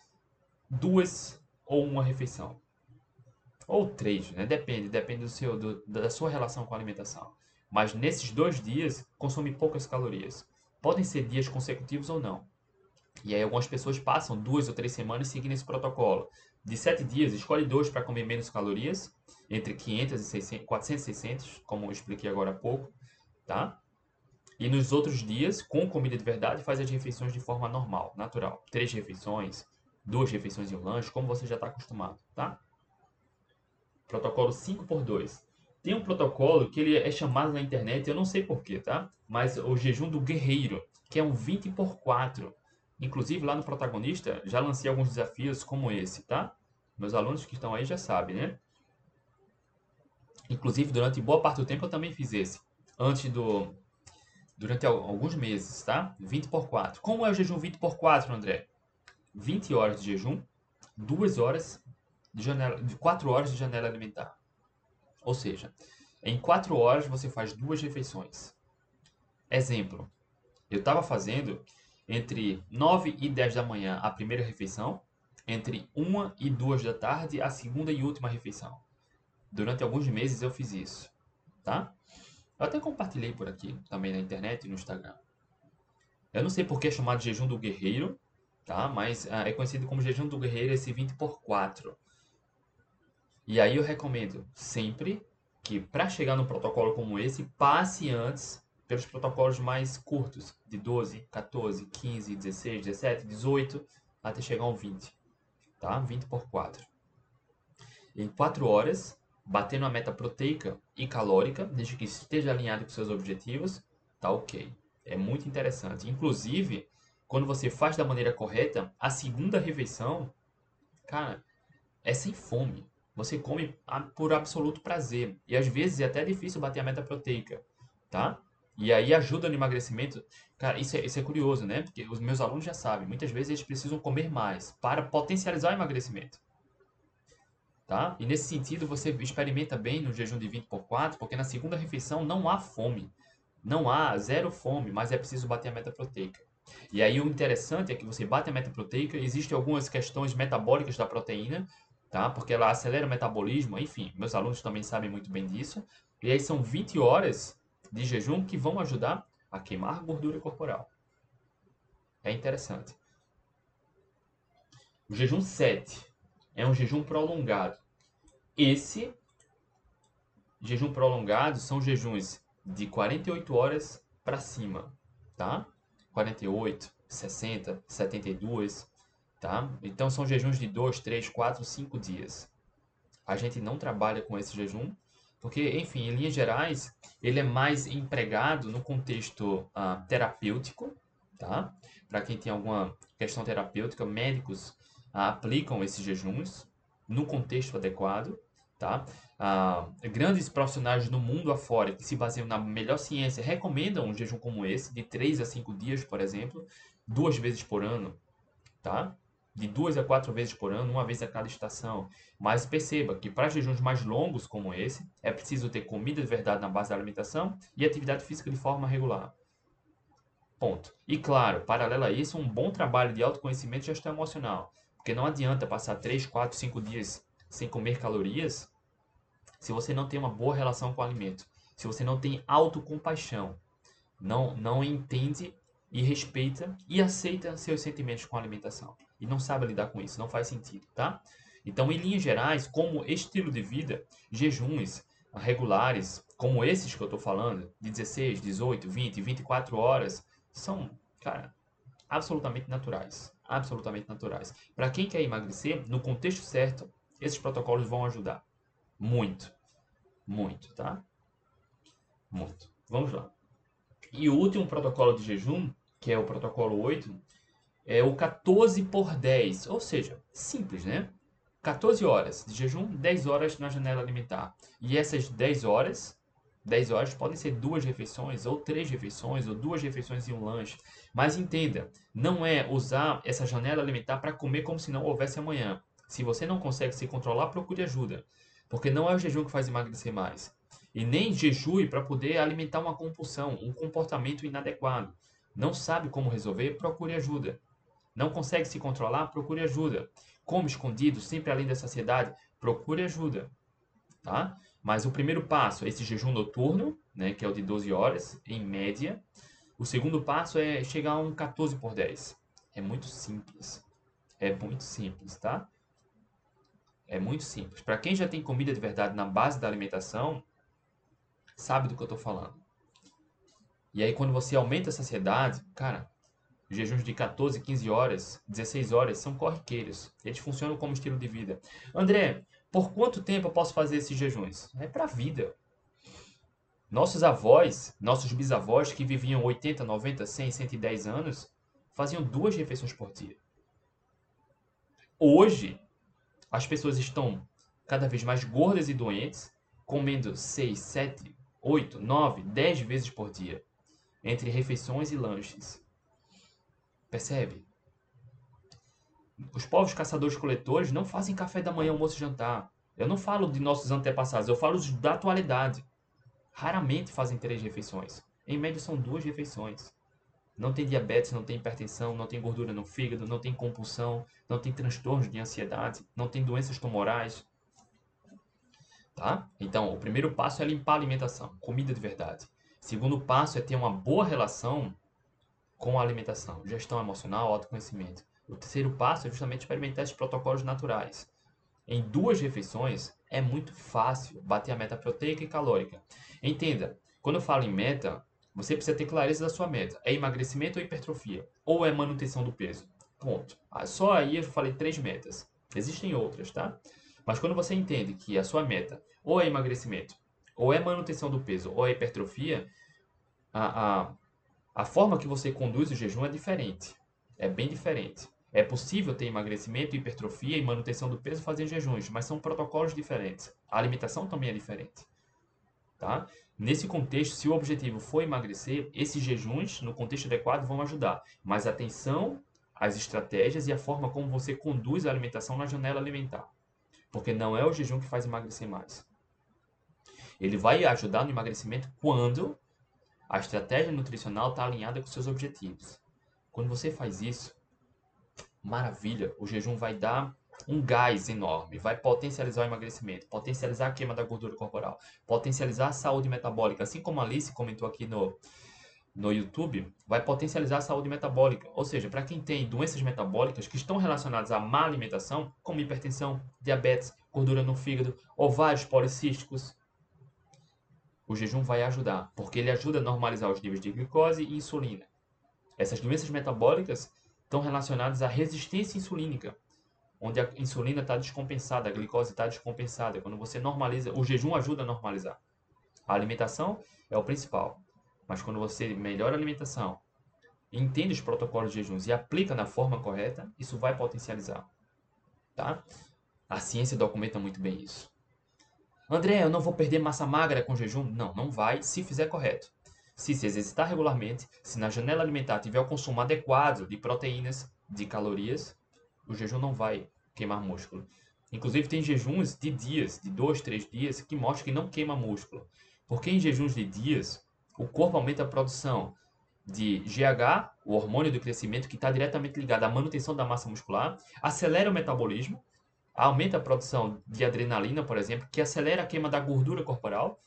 Speaker 1: duas ou uma refeição. Ou três, né? Depende, depende do seu, do, da sua relação com a alimentação. Mas nesses dois dias, consome poucas calorias. Podem ser dias consecutivos ou não. E aí algumas pessoas passam duas ou três semanas seguindo esse protocolo. De sete dias, escolhe dois para comer menos calorias, entre 500 e 600, 400 e 600, como eu expliquei agora há pouco, tá? E nos outros dias, com comida de verdade, faz as refeições de forma normal, natural. Três refeições, duas refeições e um lanche, como você já está acostumado, tá? Protocolo 5 por 2. Tem um protocolo que ele é chamado na internet, eu não sei porquê, tá? Mas o jejum do guerreiro, que é um 20 por 4. Inclusive, lá no protagonista, já lancei alguns desafios como esse, tá? Meus alunos que estão aí já sabem, né? Inclusive, durante boa parte do tempo eu também fiz esse. Antes do... Durante alguns meses, tá? 20 por 4. Como é o jejum 20 por 4, André? 20 horas de jejum, 2 horas de janela, 4 horas de janela alimentar. Ou seja, em 4 horas você faz duas refeições. Exemplo, eu estava fazendo entre 9 e 10 da manhã a primeira refeição, entre 1 e 2 da tarde a segunda e última refeição. Durante alguns meses eu fiz isso, tá? Eu até compartilhei por aqui, também na internet e no Instagram. Eu não sei por que é chamado jejum do guerreiro, tá? Mas uh, é conhecido como jejum do guerreiro esse 20 por 4. E aí eu recomendo sempre que para chegar no protocolo como esse, passe antes pelos protocolos mais curtos, de 12, 14, 15, 16, 17, 18, até chegar ao 20. Tá? 20 por 4. Em 4 horas, batendo a meta proteica e calórica, desde que esteja alinhado com seus objetivos, tá ok. É muito interessante. Inclusive, quando você faz da maneira correta, a segunda refeição, cara, é sem fome. Você come por absoluto prazer. E às vezes é até difícil bater a meta proteica, tá? E aí ajuda no emagrecimento. Cara, isso é, isso é curioso, né? Porque os meus alunos já sabem, muitas vezes eles precisam comer mais para potencializar o emagrecimento. Tá? E nesse sentido, você experimenta bem no jejum de 20 por 4, porque na segunda refeição não há fome. Não há zero fome, mas é preciso bater a meta proteica. E aí o interessante é que você bate a meta proteica, existem algumas questões metabólicas da proteína, tá? Porque ela acelera o metabolismo, enfim, meus alunos também sabem muito bem disso. E aí são 20 horas de jejum que vão ajudar a queimar gordura corporal. É interessante. O jejum 7 é um jejum prolongado. Esse jejum prolongado são jejuns de 48 horas para cima, tá? 48, 60, 72, tá? Então são jejuns de 2, 3, 4, 5 dias. A gente não trabalha com esse jejum porque, enfim, em linhas gerais, ele é mais empregado no contexto uh, terapêutico, tá? Para quem tem alguma questão terapêutica, médicos aplicam esses jejuns no contexto adequado, tá? Uh, grandes profissionais no mundo afora que se baseiam na melhor ciência recomendam um jejum como esse, de 3 a 5 dias, por exemplo, duas vezes por ano, tá? de duas a quatro vezes por ano, uma vez a cada estação. Mas perceba que para jejuns mais longos como esse, é preciso ter comida de verdade na base da alimentação e atividade física de forma regular. Ponto. E claro, paralelo a isso, um bom trabalho de autoconhecimento e gestão emocional. Porque não adianta passar 3, 4, 5 dias sem comer calorias se você não tem uma boa relação com o alimento. Se você não tem autocompaixão. Não, não entende e respeita e aceita seus sentimentos com a alimentação e não sabe lidar com isso, não faz sentido, tá? Então, em linhas gerais, como estilo de vida, jejuns regulares, como esses que eu estou falando, de 16, 18, 20, 24 horas, são, cara, absolutamente naturais. Absolutamente naturais. Para quem quer emagrecer, no contexto certo, esses protocolos vão ajudar. Muito. Muito, tá? Muito. Vamos lá. E o último protocolo de jejum, que é o protocolo 8, é o 14 por 10. Ou seja, simples, né? 14 horas de jejum, 10 horas na janela alimentar. E essas 10 horas 10 horas podem ser duas refeições, ou três refeições, ou duas refeições e um lanche. Mas entenda, não é usar essa janela alimentar para comer como se não houvesse amanhã. Se você não consegue se controlar, procure ajuda. Porque não é o jejum que faz emagrecer mais. E nem jejue para poder alimentar uma compulsão, um comportamento inadequado. Não sabe como resolver, procure ajuda. Não consegue se controlar, procure ajuda. Come escondido, sempre além da saciedade, procure ajuda. Tá? Mas o primeiro passo é esse jejum noturno, né, que é o de 12 horas, em média. O segundo passo é chegar a um 14 por 10. É muito simples. É muito simples, tá? É muito simples. Para quem já tem comida de verdade na base da alimentação, sabe do que eu estou falando. E aí, quando você aumenta a saciedade, cara, jejuns de 14, 15 horas, 16 horas são corriqueiros. Eles funcionam como estilo de vida. André, por quanto tempo eu posso fazer esses jejuns? É para a vida. Nossos avós, nossos bisavós que viviam 80, 90, 100, 110 anos, faziam duas refeições por dia. Hoje, as pessoas estão cada vez mais gordas e doentes, comendo 6, 7, 8, 9, 10 vezes por dia, entre refeições e lanches. Percebe? Os povos caçadores-coletores não fazem café da manhã, almoço e jantar. Eu não falo de nossos antepassados, eu falo da atualidade. Raramente fazem três refeições. Em média são duas refeições. Não tem diabetes, não tem hipertensão, não tem gordura no fígado, não tem compulsão, não tem transtornos de ansiedade, não tem doenças tumorais. Tá? Então, o primeiro passo é limpar a alimentação, comida de verdade. Segundo passo é ter uma boa relação com a alimentação, gestão emocional, autoconhecimento. O terceiro passo é justamente experimentar esses protocolos naturais. Em duas refeições, é muito fácil bater a meta proteica e calórica. Entenda, quando eu falo em meta, você precisa ter clareza da sua meta. É emagrecimento ou hipertrofia? Ou é manutenção do peso? Ponto. Ah, só aí eu falei três metas. Existem outras, tá? Mas quando você entende que a sua meta ou é emagrecimento, ou é manutenção do peso, ou é hipertrofia, a, a, a forma que você conduz o jejum é diferente. É bem diferente. É possível ter emagrecimento, hipertrofia e manutenção do peso fazendo jejuns, mas são protocolos diferentes. A alimentação também é diferente. Tá? Nesse contexto, se o objetivo for emagrecer, esses jejuns, no contexto adequado, vão ajudar. Mas atenção às estratégias e a forma como você conduz a alimentação na janela alimentar. Porque não é o jejum que faz emagrecer mais. Ele vai ajudar no emagrecimento quando a estratégia nutricional está alinhada com seus objetivos. Quando você faz isso, maravilha, o jejum vai dar um gás enorme, vai potencializar o emagrecimento, potencializar a queima da gordura corporal, potencializar a saúde metabólica, assim como a Alice comentou aqui no, no YouTube, vai potencializar a saúde metabólica. Ou seja, para quem tem doenças metabólicas que estão relacionadas à má alimentação, como hipertensão, diabetes, gordura no fígado, ovários policísticos, o jejum vai ajudar, porque ele ajuda a normalizar os níveis de glicose e insulina. Essas doenças metabólicas estão relacionadas à resistência insulínica, onde a insulina está descompensada, a glicose está descompensada. Quando você normaliza, o jejum ajuda a normalizar. A alimentação é o principal, mas quando você melhora a alimentação, entende os protocolos de jejuns e aplica na forma correta, isso vai potencializar. Tá? A ciência documenta muito bem isso. André, eu não vou perder massa magra com jejum? Não, não vai, se fizer correto. Se se exercitar regularmente, se na janela alimentar tiver o consumo adequado de proteínas, de calorias, o jejum não vai queimar músculo. Inclusive tem jejuns de dias, de dois, três dias, que mostram que não queima músculo. Porque em jejuns de dias, o corpo aumenta a produção de GH, o hormônio do crescimento que está diretamente ligado à manutenção da massa muscular, acelera o metabolismo, aumenta a produção de adrenalina, por exemplo, que acelera a queima da gordura corporal.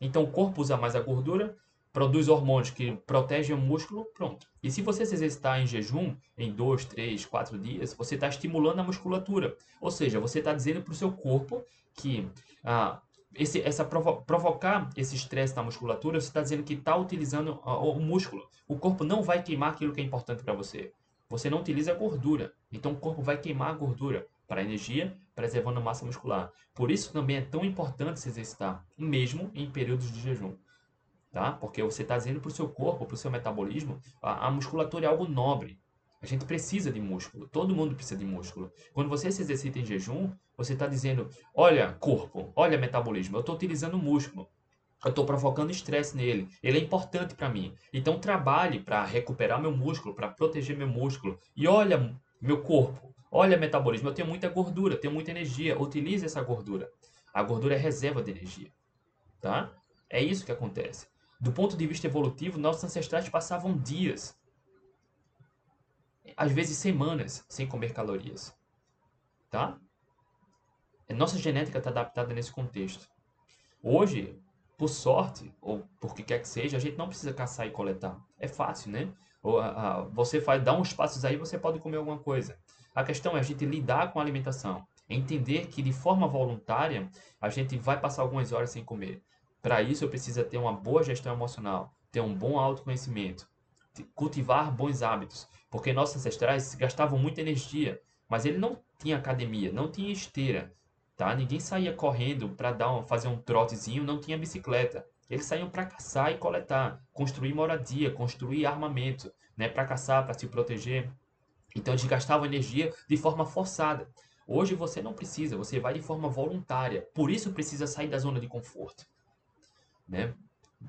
Speaker 1: Então o corpo usa mais a gordura, produz hormônios que protegem o músculo, pronto. E se você se exercitar em jejum, em 2, 3, 4 dias, você está estimulando a musculatura. Ou seja, você está dizendo para o seu corpo que ah, esse, essa provo provocar esse estresse na musculatura, você está dizendo que está utilizando o, o músculo. O corpo não vai queimar aquilo que é importante para você. Você não utiliza gordura. Então o corpo vai queimar a gordura para energia, preservando a massa muscular. Por isso também é tão importante se exercitar, mesmo em períodos de jejum. Tá? Porque você está dizendo para o seu corpo, para o seu metabolismo, a, a musculatura é algo nobre. A gente precisa de músculo. Todo mundo precisa de músculo. Quando você se exercita em jejum, você está dizendo: olha, corpo, olha, metabolismo, eu estou utilizando músculo. Eu estou provocando estresse nele. Ele é importante para mim. Então trabalhe para recuperar meu músculo, para proteger meu músculo. E olha, meu corpo, olha, metabolismo, eu tenho muita gordura, tenho muita energia. Utilize essa gordura. A gordura é reserva de energia. Tá? É isso que acontece. Do ponto de vista evolutivo, nossos ancestrais passavam dias às vezes semanas sem comer calorias. Tá? Nossa genética está adaptada nesse contexto. Hoje, por sorte, ou por que quer que seja, a gente não precisa caçar e coletar. É fácil, né? Ou, a, a, você faz, dá uns passos aí, você pode comer alguma coisa. A questão é a gente lidar com a alimentação. entender que de forma voluntária, a gente vai passar algumas horas sem comer. Para isso, eu preciso ter uma boa gestão emocional, ter um bom autoconhecimento, cultivar bons hábitos, porque nossos ancestrais gastavam muita energia, mas ele não tinha academia, não tinha esteira, tá? Ninguém saía correndo para dar um, fazer um trotezinho, não tinha bicicleta. Eles saíam para caçar e coletar, construir moradia, construir armamento, né, para caçar, para se proteger. Então eles gastavam energia de forma forçada. Hoje você não precisa, você vai de forma voluntária. Por isso precisa sair da zona de conforto, né?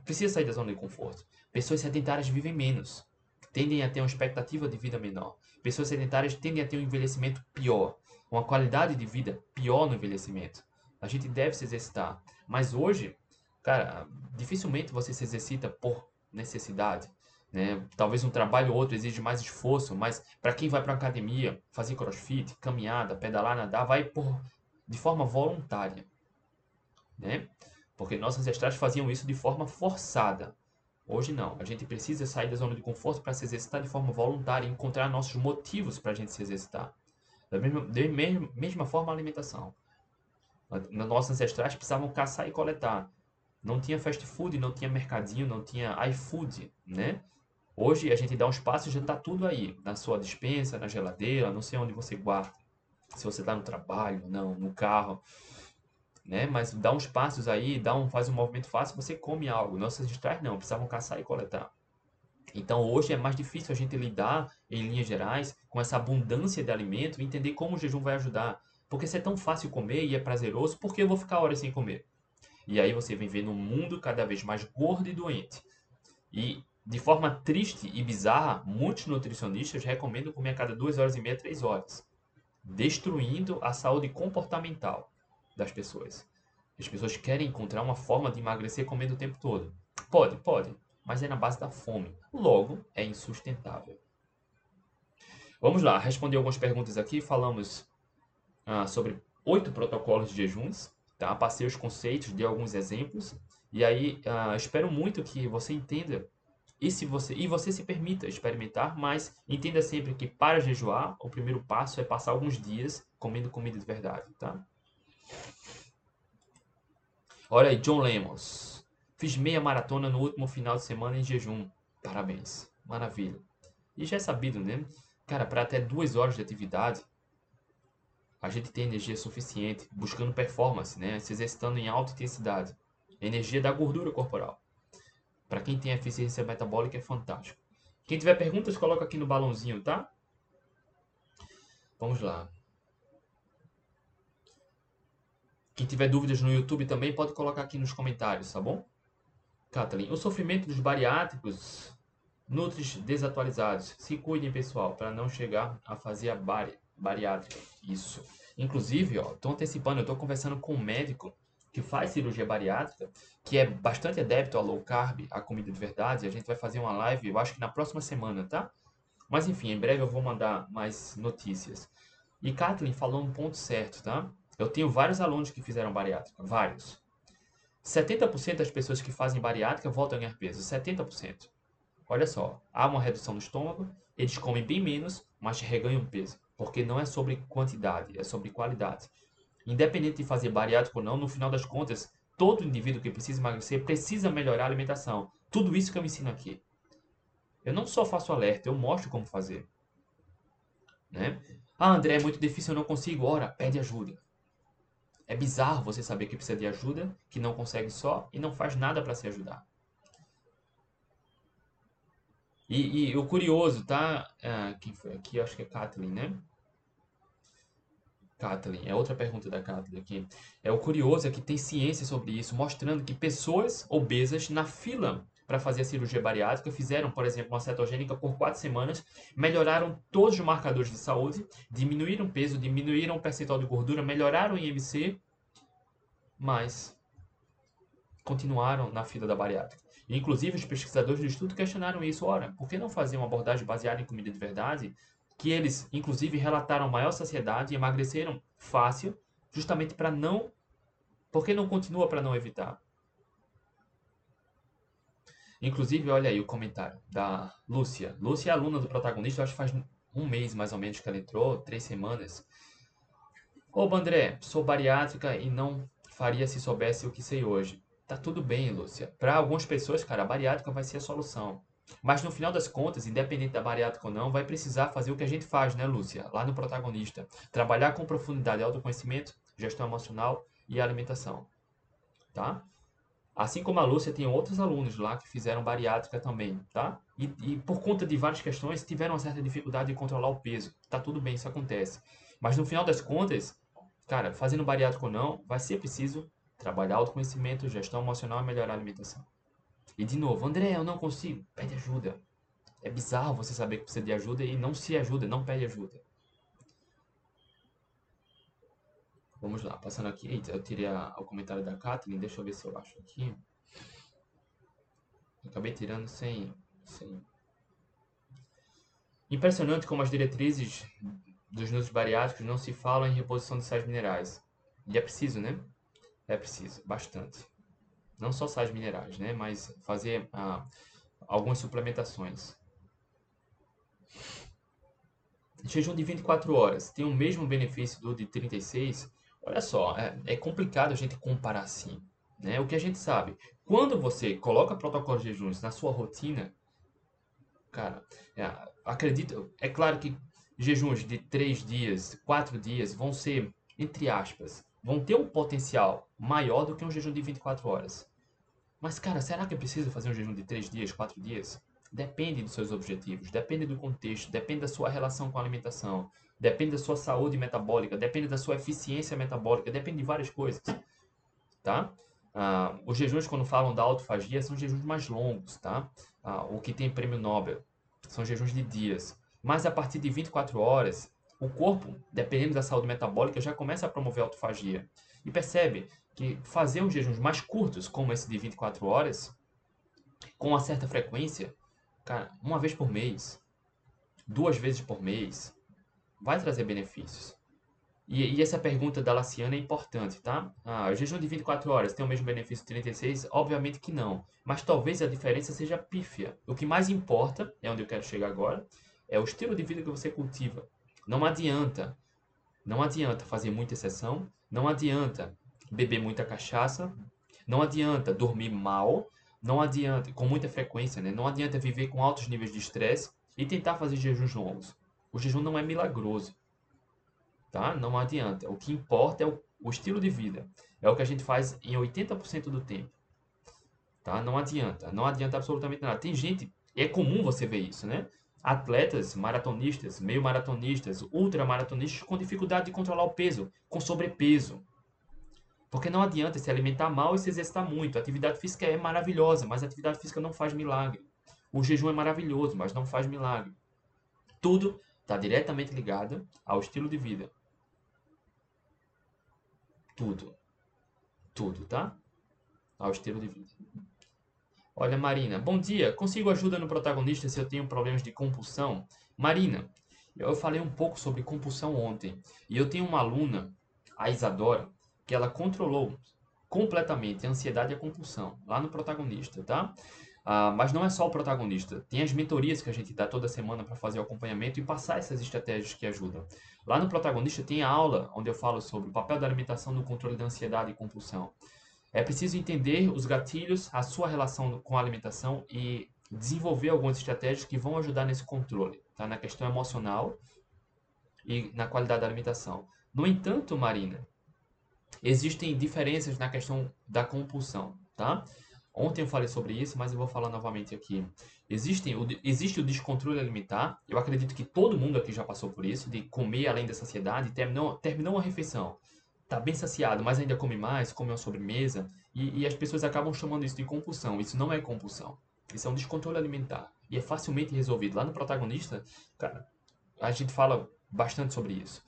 Speaker 1: Precisa sair da zona de conforto. Pessoas sedentárias vivem menos, tendem a ter uma expectativa de vida menor. Pessoas sedentárias tendem a ter um envelhecimento pior, uma qualidade de vida pior no envelhecimento. A gente deve se exercitar. Mas hoje, cara, dificilmente você se exercita por necessidade. Né? Talvez um trabalho ou outro exige mais esforço, mas para quem vai para academia, fazer crossfit, caminhada, pedalar, nadar, vai por, de forma voluntária. Né? Porque nossos ancestrais faziam isso de forma forçada. Hoje não. A gente precisa sair da zona de conforto para se exercitar de forma voluntária e encontrar nossos motivos para a gente se exercitar. Da mesma, da mesma, mesma forma a alimentação. Nossos ancestrais precisavam caçar e coletar. Não tinha fast food, não tinha mercadinho, não tinha iFood, né? Hoje a gente dá uns passos e já está tudo aí. Na sua dispensa, na geladeira, não sei onde você guarda. Se você está no trabalho, não, no carro né? Mas dá uns passos aí, dá um, faz um movimento fácil, você come algo. Nossos ancestrais não, precisavam caçar e coletar. Então hoje é mais difícil a gente lidar, em linhas gerais, com essa abundância de alimento e entender como o jejum vai ajudar. Porque se é tão fácil comer e é prazeroso, por que eu vou ficar horas sem comer? E aí você vem vendo um mundo cada vez mais gordo e doente. E de forma triste e bizarra, muitos nutricionistas recomendam comer a cada duas horas e meia, três horas, destruindo a saúde comportamental das pessoas. As pessoas querem encontrar uma forma de emagrecer comendo o tempo todo. Pode, pode, mas é na base da fome. Logo, é insustentável. Vamos lá, responder algumas perguntas aqui. Falamos ah, sobre oito protocolos de jejuns, tá? Passei os conceitos, dei alguns exemplos. E aí, ah, espero muito que você entenda e se você e você se permita experimentar, mas entenda sempre que para jejuar, o primeiro passo é passar alguns dias comendo comida de verdade, tá? Olha aí, John Lemos. Fiz meia maratona no último final de semana em jejum. Parabéns. Maravilha. E já é sabido, né? Cara, para até duas horas de atividade, a gente tem energia suficiente, buscando performance, né? Se exercitando em alta intensidade. Energia da gordura corporal. Para quem tem eficiência metabólica é fantástico. Quem tiver perguntas, coloca aqui no balãozinho, tá? Vamos lá. Quem tiver dúvidas no YouTube também pode colocar aqui nos comentários, tá bom? Kathleen, o sofrimento dos bariátricos, nutris desatualizados. Se cuidem, pessoal, para não chegar a fazer a bari bariátrica. Isso. Inclusive, ó, tô antecipando, eu tô conversando com um médico que faz cirurgia bariátrica, que é bastante adepto a low carb, a comida de verdade. A gente vai fazer uma live, eu acho que na próxima semana, tá? Mas enfim, em breve eu vou mandar mais notícias. E Kathleen falou um ponto certo, tá? Eu tenho vários alunos que fizeram bariátrica, vários. 70% das pessoas que fazem bariátrica voltam a ganhar peso, 70%. Olha só, há uma redução no estômago, eles comem bem menos, mas reganham peso, porque não é sobre quantidade, é sobre qualidade. Independente de fazer bariátrica ou não, no final das contas, todo indivíduo que precisa emagrecer precisa melhorar a alimentação. Tudo isso que eu ensino aqui. Eu não só faço alerta, eu mostro como fazer. Né? Ah, André, é muito difícil, eu não consigo. Ora, pede ajuda. É bizarro você saber que precisa de ajuda, que não consegue só e não faz nada para se ajudar. E, e, o curioso, tá? Ah, quem foi aqui? Acho que é Kathleen, né? Kathleen, é outra pergunta da Kathleen aqui. É o curioso é que tem ciência sobre isso, mostrando que pessoas obesas na fila para fazer a cirurgia bariátrica fizeram, por exemplo, uma cetogênica por quatro semanas, melhoraram todos os marcadores de saúde, diminuíram peso, diminuíram o percentual de gordura, melhoraram o IMC, mas continuaram na fila da bariátrica. Inclusive, os pesquisadores do estudo questionaram isso. Ora, por que não fazer uma abordagem baseada em comida de verdade? Que eles, inclusive, relataram maior saciedade e emagreceram fácil, justamente para não. Por que não continua para não evitar? Inclusive, olha aí o comentário da Lúcia. Lúcia é aluna do protagonista, acho que faz um mês mais ou menos que ela entrou, três semanas. Ô, André, sou bariátrica e não faria se soubesse o que sei hoje. Tá tudo bem, Lúcia. Para algumas pessoas, cara, a bariátrica vai ser a solução. Mas no final das contas, independente da bariátrica ou não, vai precisar fazer o que a gente faz, né, Lúcia? Lá no protagonista. Trabalhar com profundidade, autoconhecimento, gestão emocional e alimentação. Tá? Assim como a Lúcia, tem outros alunos lá que fizeram bariátrica também, tá? E, e, por conta de várias questões, tiveram uma certa dificuldade de controlar o peso. Tá tudo bem, isso acontece. Mas no final das contas, cara, fazendo bariátrica ou não, vai ser preciso Trabalhar autoconhecimento, gestão emocional e melhorar a alimentação. E de novo, André, eu não consigo. Pede ajuda. É bizarro você saber que precisa de ajuda e não se ajuda, não pede ajuda. Vamos lá, passando aqui. Eu tirei a, o comentário da Kathleen, deixa eu ver se eu acho aqui. acabei tirando sem, sem. Impressionante como as diretrizes dos núcleos bariátricos não se falam em reposição de sais minerais. E é preciso, né? É preciso, bastante. Não só sais minerais, né? Mas fazer ah, algumas suplementações. Jejum de 24 horas tem o mesmo benefício do de 36? Olha só, é, é complicado a gente comparar assim. Né? O que a gente sabe, quando você coloca protocolo de jejuns na sua rotina, cara, é, acredito, é claro que jejuns de 3 dias, 4 dias vão ser, entre aspas, vão ter um potencial maior do que um jejum de 24 horas. Mas, cara, será que é preciso fazer um jejum de 3 dias, 4 dias? Depende dos seus objetivos, depende do contexto, depende da sua relação com a alimentação, depende da sua saúde metabólica, depende da sua eficiência metabólica, depende de várias coisas. Tá? Ah, os jejuns, quando falam da autofagia, são jejuns mais longos, tá? Ah, o que tem prêmio Nobel são jejuns de dias. Mas a partir de 24 horas, o corpo, dependendo da saúde metabólica, já começa a promover a autofagia. E percebe que fazer os jejuns mais curtos, como esse de 24 horas, com uma certa frequência, cara, uma vez por mês, duas vezes por mês, vai trazer benefícios. E, e essa pergunta da Laciana é importante, tá? Ah, o jejum de 24 horas tem o mesmo benefício de 36? Obviamente que não. Mas talvez a diferença seja pífia. O que mais importa, é onde eu quero chegar agora, é o estilo de vida que você cultiva. Não adianta, não adianta fazer muita exceção, não adianta beber muita cachaça, não adianta dormir mal, não adianta, com muita frequência, né? Não adianta viver com altos níveis de estresse e tentar fazer jejuns longos. O jejum não é milagroso, tá? Não adianta. O que importa é o, o estilo de vida. É o que a gente faz em 80% do tempo. Tá? Não adianta. Não adianta absolutamente nada. Tem gente, é comum você ver isso, né? atletas maratonistas, meio maratonistas, ultramaratonistas com dificuldade de controlar o peso, com sobrepeso. Porque não adianta se alimentar mal e se exercitar muito. A atividade física é maravilhosa, mas a atividade física não faz milagre. O jejum é maravilhoso, mas não faz milagre. Tudo está diretamente ligado ao estilo de vida. Tudo. Tudo, tá? Ao estilo de vida. Olha, Marina, bom dia. Consigo ajuda no protagonista se eu tenho problemas de compulsão? Marina, eu falei um pouco sobre compulsão ontem. E eu tenho uma aluna, a Isadora, que ela controlou completamente a ansiedade e a compulsão lá no protagonista, tá? Ah, mas não é só o protagonista. Tem as mentorias que a gente dá toda semana para fazer o acompanhamento e passar essas estratégias que ajudam. Lá no protagonista tem a aula onde eu falo sobre o papel da alimentação no controle da ansiedade e compulsão. É preciso entender os gatilhos, a sua relação com a alimentação e desenvolver algumas estratégias que vão ajudar nesse controle, tá? na questão emocional e na qualidade da alimentação. No entanto, Marina, existem diferenças na questão da compulsão, tá? Ontem eu falei sobre isso, mas eu vou falar novamente aqui. Existem, o, existe o descontrole alimentar. Eu acredito que todo mundo aqui já passou por isso, de comer além da saciedade. Terminou, terminou uma refeição, tá bem saciado, mas ainda come mais, come uma sobremesa. E, e as pessoas acabam chamando isso de compulsão. Isso não é compulsão. Isso é um descontrole alimentar. E é facilmente resolvido. Lá no protagonista, cara, a gente fala bastante sobre isso.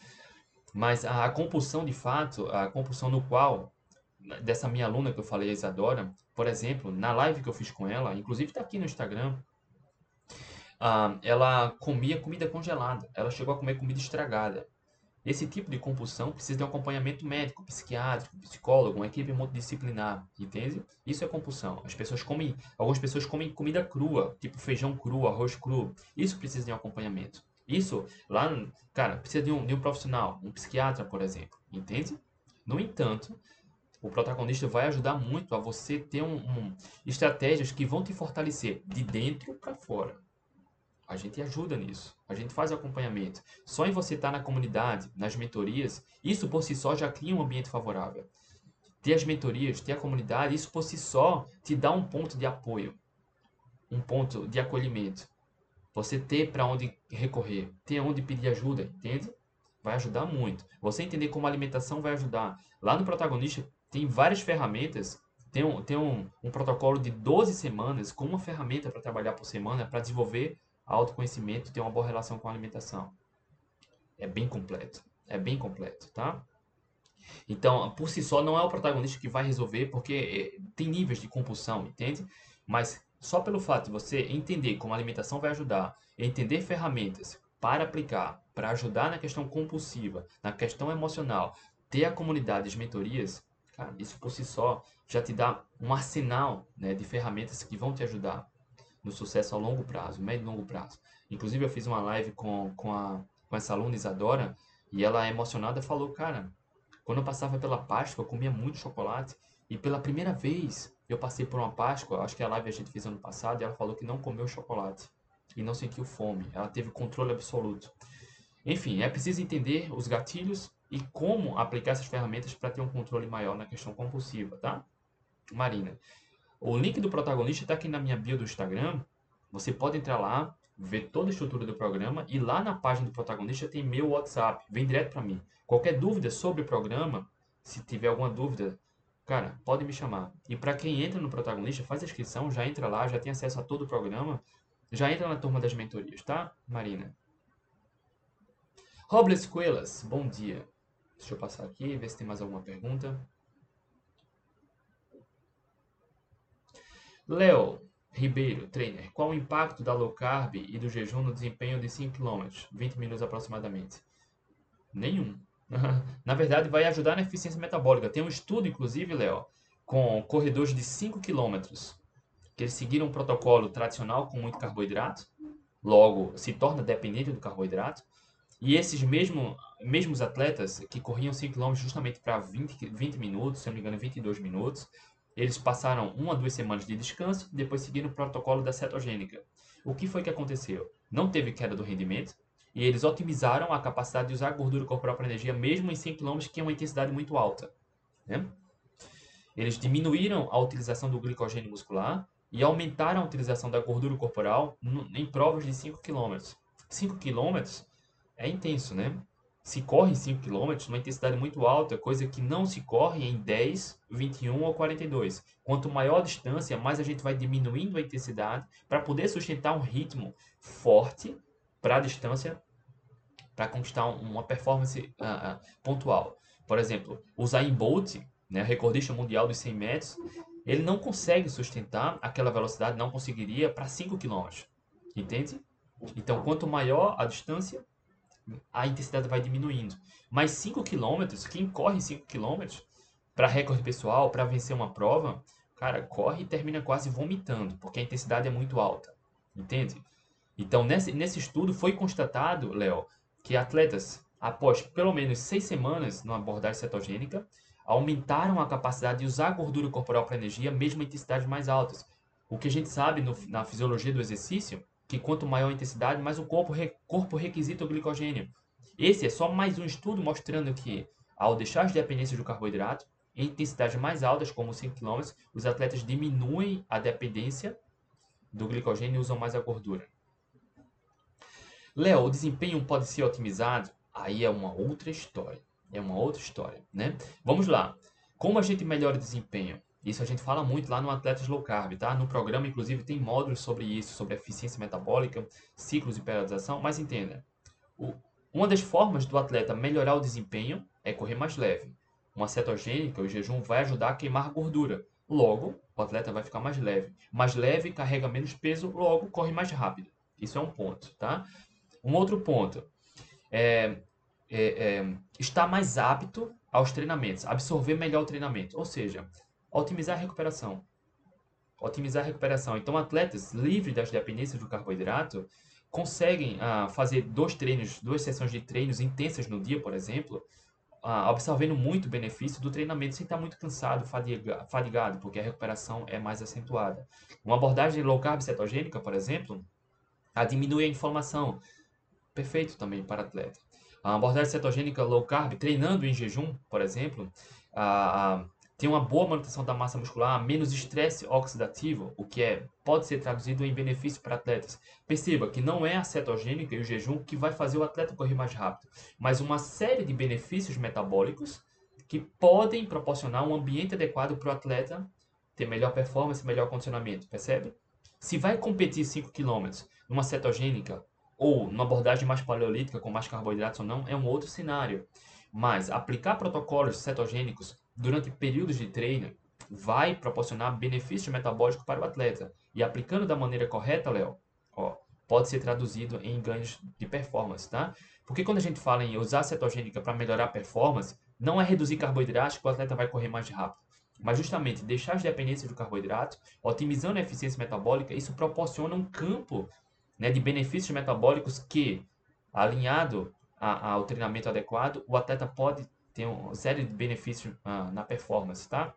Speaker 1: Mas a, a compulsão, de fato, a compulsão no qual dessa minha aluna que eu falei, a Isadora, por exemplo, na live que eu fiz com ela, inclusive está aqui no Instagram, uh, ela comia comida congelada, ela chegou a comer comida estragada. Esse tipo de compulsão precisa de um acompanhamento médico, psiquiátrico, psicólogo, uma equipe multidisciplinar, entende? Isso é compulsão. As pessoas comem, algumas pessoas comem comida crua, tipo feijão cru, arroz cru. Isso precisa de um acompanhamento. Isso lá, cara, precisa de um, de um profissional, um psiquiatra, por exemplo, entende? No entanto, o protagonista vai ajudar muito a você ter um, um estratégias que vão te fortalecer de dentro para fora. A gente ajuda nisso, a gente faz acompanhamento. Só em você estar na comunidade, nas mentorias, isso por si só já cria um ambiente favorável. Ter as mentorias, ter a comunidade, isso por si só te dá um ponto de apoio, um ponto de acolhimento. Você ter para onde recorrer, ter onde pedir ajuda, entende? Vai ajudar muito. Você entender como a alimentação vai ajudar. Lá no protagonista tem várias ferramentas. Tem um, tem um, um protocolo de 12 semanas com uma ferramenta para trabalhar por semana para desenvolver autoconhecimento ter uma boa relação com a alimentação. É bem completo. É bem completo, tá? Então, por si só, não é o protagonista que vai resolver, porque é, tem níveis de compulsão, entende? Mas só pelo fato de você entender como a alimentação vai ajudar, entender ferramentas para aplicar, para ajudar na questão compulsiva, na questão emocional, ter a comunidade, as mentorias, cara, isso por si só já te dá um arsenal né, de ferramentas que vão te ajudar no sucesso a longo prazo, médio e longo prazo. Inclusive, eu fiz uma live com, com, a, com essa aluna Isadora e ela, emocionada, falou: Cara, quando eu passava pela Páscoa, eu comia muito chocolate e pela primeira vez eu passei por uma Páscoa, acho que a live a gente fez ano passado, e ela falou que não comeu chocolate e não sentiu fome. Ela teve controle absoluto. Enfim, é preciso entender os gatilhos e como aplicar essas ferramentas para ter um controle maior na questão compulsiva, tá? Marina, o link do protagonista está aqui na minha bio do Instagram. Você pode entrar lá, ver toda a estrutura do programa e lá na página do protagonista tem meu WhatsApp. Vem direto para mim. Qualquer dúvida sobre o programa, se tiver alguma dúvida, cara, pode me chamar. E para quem entra no protagonista, faz a inscrição, já entra lá, já tem acesso a todo o programa, já entra na turma das mentorias, tá, Marina? Robles Coelas, bom dia. Deixa eu passar aqui, ver se tem mais alguma pergunta. Léo Ribeiro, trainer, qual o impacto da low carb e do jejum no desempenho de 5 km, 20 minutos aproximadamente? Nenhum. na verdade, vai ajudar na eficiência metabólica. Tem um estudo, inclusive, Léo, com corredores de 5 km, que eles seguiram um protocolo tradicional com muito carboidrato, logo se torna dependente do carboidrato, e esses mesmo, mesmos atletas que corriam 5 km justamente para 20, 20 minutos, se não me engano, 22 minutos, eles passaram uma, duas semanas de descanso, depois seguiram o protocolo da cetogênica. O que foi que aconteceu? Não teve queda do rendimento e eles otimizaram a capacidade de usar gordura corporal para energia mesmo em 100 km, que é uma intensidade muito alta. Né? Eles diminuíram a utilização do glicogênio muscular e aumentaram a utilização da gordura corporal em provas de 5 km. 5 km é intenso, né? se corre 5 km numa intensidade muito alta, coisa que não se corre em 10, 21 ou 42. Quanto maior a distância, mais a gente vai diminuindo a intensidade para poder sustentar um ritmo forte para a distância, para conquistar uma performance uh, uh, pontual. Por exemplo, o Zayn Bolt, né, recordista mundial dos 100 metros, ele não consegue sustentar aquela velocidade, não conseguiria para 5 km. Entende? Então, quanto maior a distância, a intensidade vai diminuindo. Mas 5 km, quem corre 5 km para recorde pessoal, para vencer uma prova, cara, corre e termina quase vomitando, porque a intensidade é muito alta. Entende? Então, nesse, nesse estudo foi constatado, Léo, que atletas, após pelo menos seis semanas numa abordagem cetogênica, aumentaram a capacidade de usar gordura corporal para energia, mesmo em intensidades mais altas. O que a gente sabe no, na fisiologia do exercício, que quanto maior a intensidade, mais o corpo, corpo requisita o glicogênio. Esse é só mais um estudo mostrando que, ao deixar as dependências do carboidrato, em intensidades mais altas, como 5 km, os atletas diminuem a dependência do glicogênio e usam mais a gordura. Léo, o desempenho pode ser otimizado? Aí é uma outra história. É uma outra história, né? Vamos lá. Como a gente melhora o desempenho? Isso a gente fala muito lá no Atletas Low Carb, tá? No programa, inclusive, tem módulos sobre isso, sobre eficiência metabólica, ciclos de periodização, mas entenda. O, uma das formas do atleta melhorar o desempenho é correr mais leve. Uma cetogênica, o jejum, vai ajudar a queimar gordura. Logo, o atleta vai ficar mais leve. Mais leve, carrega menos peso, logo, corre mais rápido. Isso é um ponto, tá? Um outro ponto é, é, é estar mais apto aos treinamentos, absorver melhor o treinamento, ou seja, otimizar a recuperação. Otimizar a recuperação. Então, atletas livres das dependências do carboidrato conseguem ah, fazer dois treinos, duas sessões de treinos intensas no dia, por exemplo, ah, absorvendo muito benefício do treinamento sem estar muito cansado, fadiga, fadigado, porque a recuperação é mais acentuada. Uma abordagem low carb cetogênica, por exemplo, a diminui a inflamação. Perfeito também para atleta. A abordagem cetogênica low carb, treinando em jejum, por exemplo, a, a tem uma boa manutenção da massa muscular, menos estresse oxidativo, o que é, pode ser traduzido em benefício para atletas. Perceba que não é a cetogênica e o jejum que vai fazer o atleta correr mais rápido, mas uma série de benefícios metabólicos que podem proporcionar um ambiente adequado para o atleta ter melhor performance, melhor condicionamento, percebe? Se vai competir 5 km numa cetogênica ou numa abordagem mais paleolítica com mais carboidratos ou não, é um outro cenário. Mas aplicar protocolos cetogênicos durante períodos de treino vai proporcionar benefício metabólico para o atleta. E aplicando da maneira correta, Léo, pode ser traduzido em ganhos de performance, tá? Porque quando a gente fala em usar cetogênica para melhorar a performance, não é reduzir carboidratos que o atleta vai correr mais rápido. Mas justamente deixar as dependências do carboidrato, otimizando a eficiência metabólica, isso proporciona um campo né, de benefícios metabólicos que, alinhado a, ao treinamento adequado, o atleta pode tem uma série de benefícios uh, na performance, tá?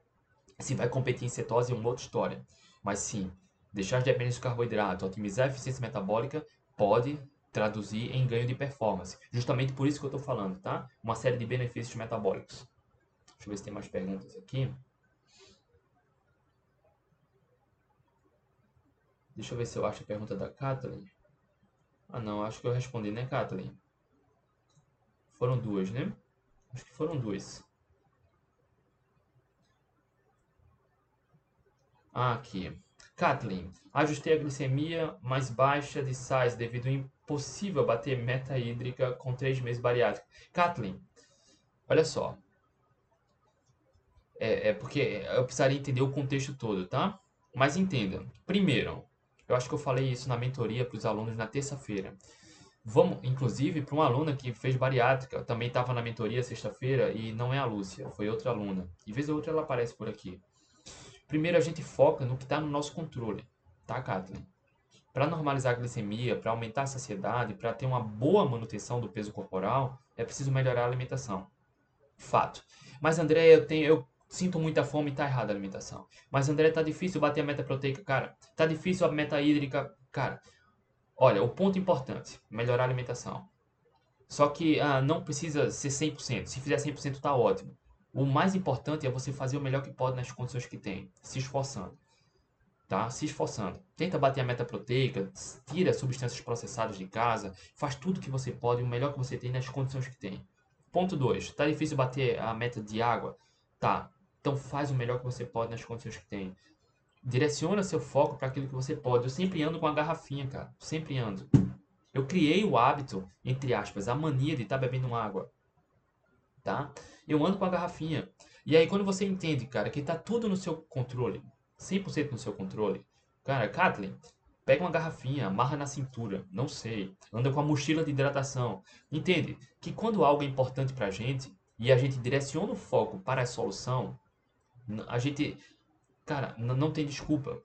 Speaker 1: Se vai competir em cetose é uma outra história. Mas sim, deixar de dependência de carboidrato, otimizar a eficiência metabólica pode traduzir em ganho de performance. Justamente por isso que eu estou falando, tá? Uma série de benefícios metabólicos. Deixa eu ver se tem mais perguntas aqui. Deixa eu ver se eu acho a pergunta da Kathleen. Ah, não, acho que eu respondi, né, Kathleen? Foram duas, né? Acho que foram dois. Ah, aqui. Kathleen, ajustei a glicemia mais baixa de sais devido ao impossível bater meta hídrica com três meses bariátrica. Kathleen, olha só. É, é porque eu precisaria entender o contexto todo, tá? Mas entenda. Primeiro, eu acho que eu falei isso na mentoria para os alunos na terça-feira. Vamos, inclusive, para uma aluna que fez bariátrica, também estava na mentoria sexta-feira e não é a Lúcia, foi outra aluna. De vez ou outra ela aparece por aqui. Primeiro a gente foca no que está no nosso controle, tá, Kathleen? Para normalizar a glicemia, para aumentar a saciedade, para ter uma boa manutenção do peso corporal, é preciso melhorar a alimentação. Fato. Mas André, eu tenho, eu sinto muita fome e tá errada a alimentação. Mas André, tá difícil bater a meta proteica, cara. Tá difícil a meta hídrica, cara. Olha, o ponto importante, melhorar a alimentação. Só que ah, não precisa ser 100%. Se fizer 100% está ótimo. O mais importante é você fazer o melhor que pode nas condições que tem, se esforçando. Tá? Se esforçando. Tenta bater a meta proteica, tira substâncias processadas de casa, faz tudo que você pode, o melhor que você tem nas condições que tem. Ponto 2. Tá difícil bater a meta de água? Tá. Então faz o melhor que você pode nas condições que tem. Direciona seu foco para aquilo que você pode. Eu sempre ando com a garrafinha, cara. Sempre ando. Eu criei o hábito, entre aspas, a mania de estar tá bebendo água. Tá? Eu ando com a garrafinha. E aí quando você entende, cara, que tá tudo no seu controle, 100% no seu controle, cara, Kathleen, pega uma garrafinha, amarra na cintura, não sei, anda com a mochila de hidratação. Entende que quando algo é importante pra gente e a gente direciona o foco para a solução, a gente Cara, não tem desculpa.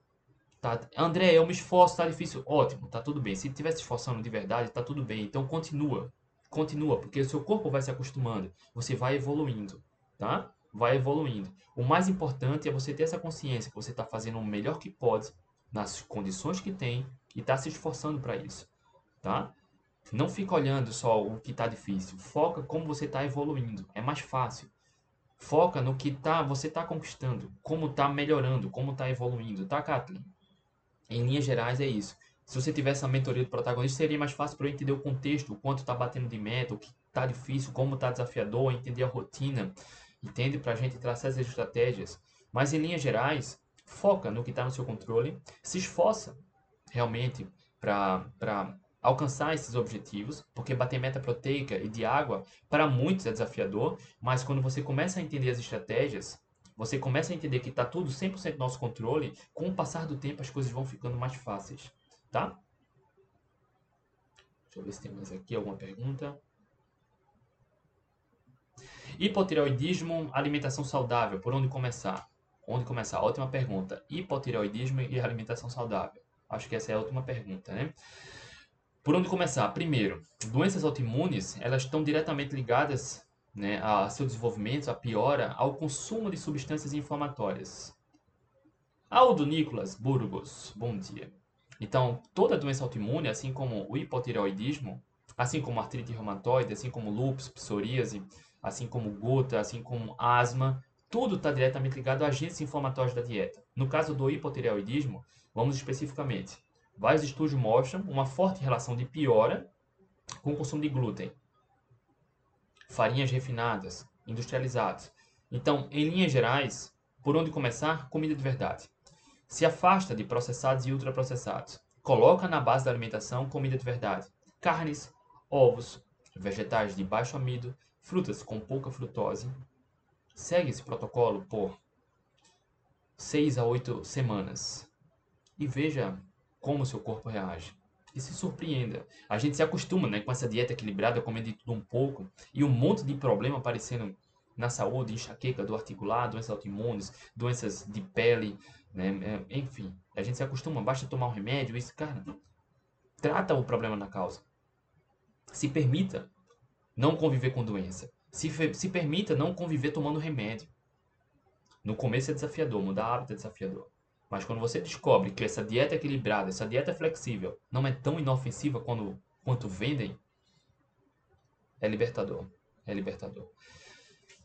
Speaker 1: Tá? André, eu me esforço, tá difícil. Ótimo, tá tudo bem. Se estiver se esforçando de verdade, tá tudo bem. Então continua. Continua, porque o seu corpo vai se acostumando. Você vai evoluindo, tá? vai evoluindo. O mais importante é você ter essa consciência que você está fazendo o melhor que pode, nas condições que tem, e está se esforçando para isso, tá? Não fica olhando só o que está difícil. Foca como você está evoluindo. É mais fácil. Foca no que tá, você está conquistando, como está melhorando, como está evoluindo, tá, Kathleen? Em linhas gerais é isso. Se você tivesse a mentoria do protagonista, seria mais fácil para eu entender o contexto, o quanto está batendo de meta, o que está difícil, como está desafiador, entender a rotina, entende? Para a gente traçar essas estratégias. Mas em linhas gerais, foca no que está no seu controle, se esforça realmente para alcançar esses objetivos, porque bater meta proteica e de água para muitos é desafiador, mas quando você começa a entender as estratégias, você começa a entender que está tudo 100% no nosso controle, com o passar do tempo as coisas vão ficando mais fáceis, tá? Deixa eu ver se tem mais aqui alguma pergunta. Hipotireoidismo, alimentação saudável, por onde começar? Onde começar? Ótima pergunta. Hipotireoidismo e alimentação saudável. Acho que essa é a última pergunta, né? Por onde começar? Primeiro, doenças autoimunes, elas estão diretamente ligadas né, a seu desenvolvimento, a piora, ao consumo de substâncias inflamatórias. Aldo Nicolas Burgos, bom dia. Então, toda doença autoimune, assim como o hipotireoidismo, assim como artrite reumatoide, assim como lúpus, psoríase, assim como gota, assim como asma, tudo está diretamente ligado a agentes inflamatórios da dieta. No caso do hipotireoidismo, vamos especificamente Vários estudos mostram uma forte relação de piora com o consumo de glúten, farinhas refinadas, industrializadas. Então, em linhas gerais, por onde começar? Comida de verdade. Se afasta de processados e ultraprocessados. Coloca na base da alimentação comida de verdade. Carnes, ovos, vegetais de baixo amido, frutas com pouca frutose. Segue esse protocolo por 6 a 8 semanas e veja como o seu corpo reage. E se surpreenda. A gente se acostuma né, com essa dieta equilibrada, comendo de tudo um pouco, e um monte de problema aparecendo na saúde, enxaqueca do articulado, doenças autoimunes, doenças de pele, né, é, enfim. A gente se acostuma, basta tomar um remédio, isso, cara, trata o problema na causa. Se permita não conviver com doença. Se, se permita não conviver tomando remédio. No começo é desafiador, mudar hábito é desafiador. Mas quando você descobre que essa dieta equilibrada, essa dieta flexível, não é tão inofensiva quando, quanto vendem, é libertador. É libertador.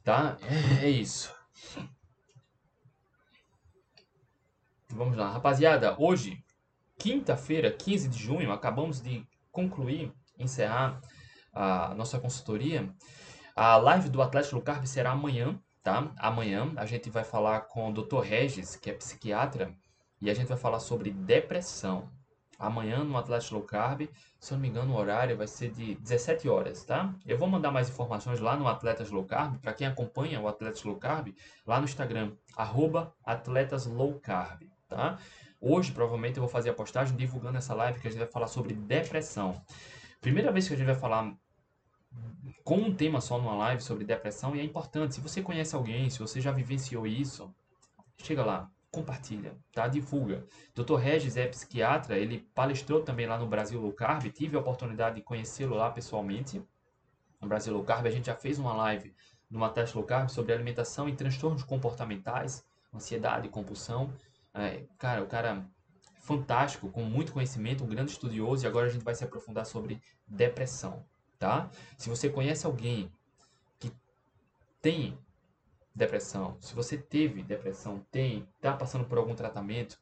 Speaker 1: Tá? É, é isso. Vamos lá, rapaziada. Hoje, quinta-feira, 15 de junho, acabamos de concluir, encerrar a nossa consultoria. A live do Atlético Carb será amanhã, tá? Amanhã a gente vai falar com o Dr. Regis, que é psiquiatra, e a gente vai falar sobre depressão. Amanhã no Atlético Low Carb, se eu não me engano, o horário vai ser de 17 horas, tá? Eu vou mandar mais informações lá no Atletas Low Carb, para quem acompanha o Atletas Low Carb, lá no Instagram, arroba Atletas Low Carb, tá? Hoje, provavelmente, eu vou fazer a postagem divulgando essa live que a gente vai falar sobre depressão. Primeira vez que a gente vai falar com um tema só numa live sobre depressão e é importante. Se você conhece alguém, se você já vivenciou isso, chega lá, compartilha, tá? Divulga. Dr. Regis é psiquiatra, ele palestrou também lá no Brasil Low Carb, tive a oportunidade de conhecê-lo lá pessoalmente. No Brasil Low Carb, a gente já fez uma live numa teste Low Carb sobre alimentação e transtornos comportamentais, ansiedade, compulsão. É, cara, o cara fantástico, com muito conhecimento, um grande estudioso, e agora a gente vai se aprofundar sobre depressão tá? Se você conhece alguém que tem depressão, se você teve depressão, tem, tá passando por algum tratamento,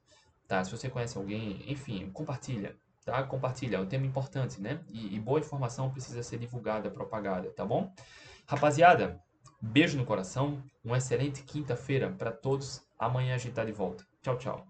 Speaker 1: tá? Se você conhece alguém, enfim, compartilha, tá? Compartilha, é um tema importante, né? E, e boa informação precisa ser divulgada, propagada, tá bom? Rapaziada, beijo no coração, uma excelente quinta-feira para todos. Amanhã a gente tá de volta. Tchau, tchau.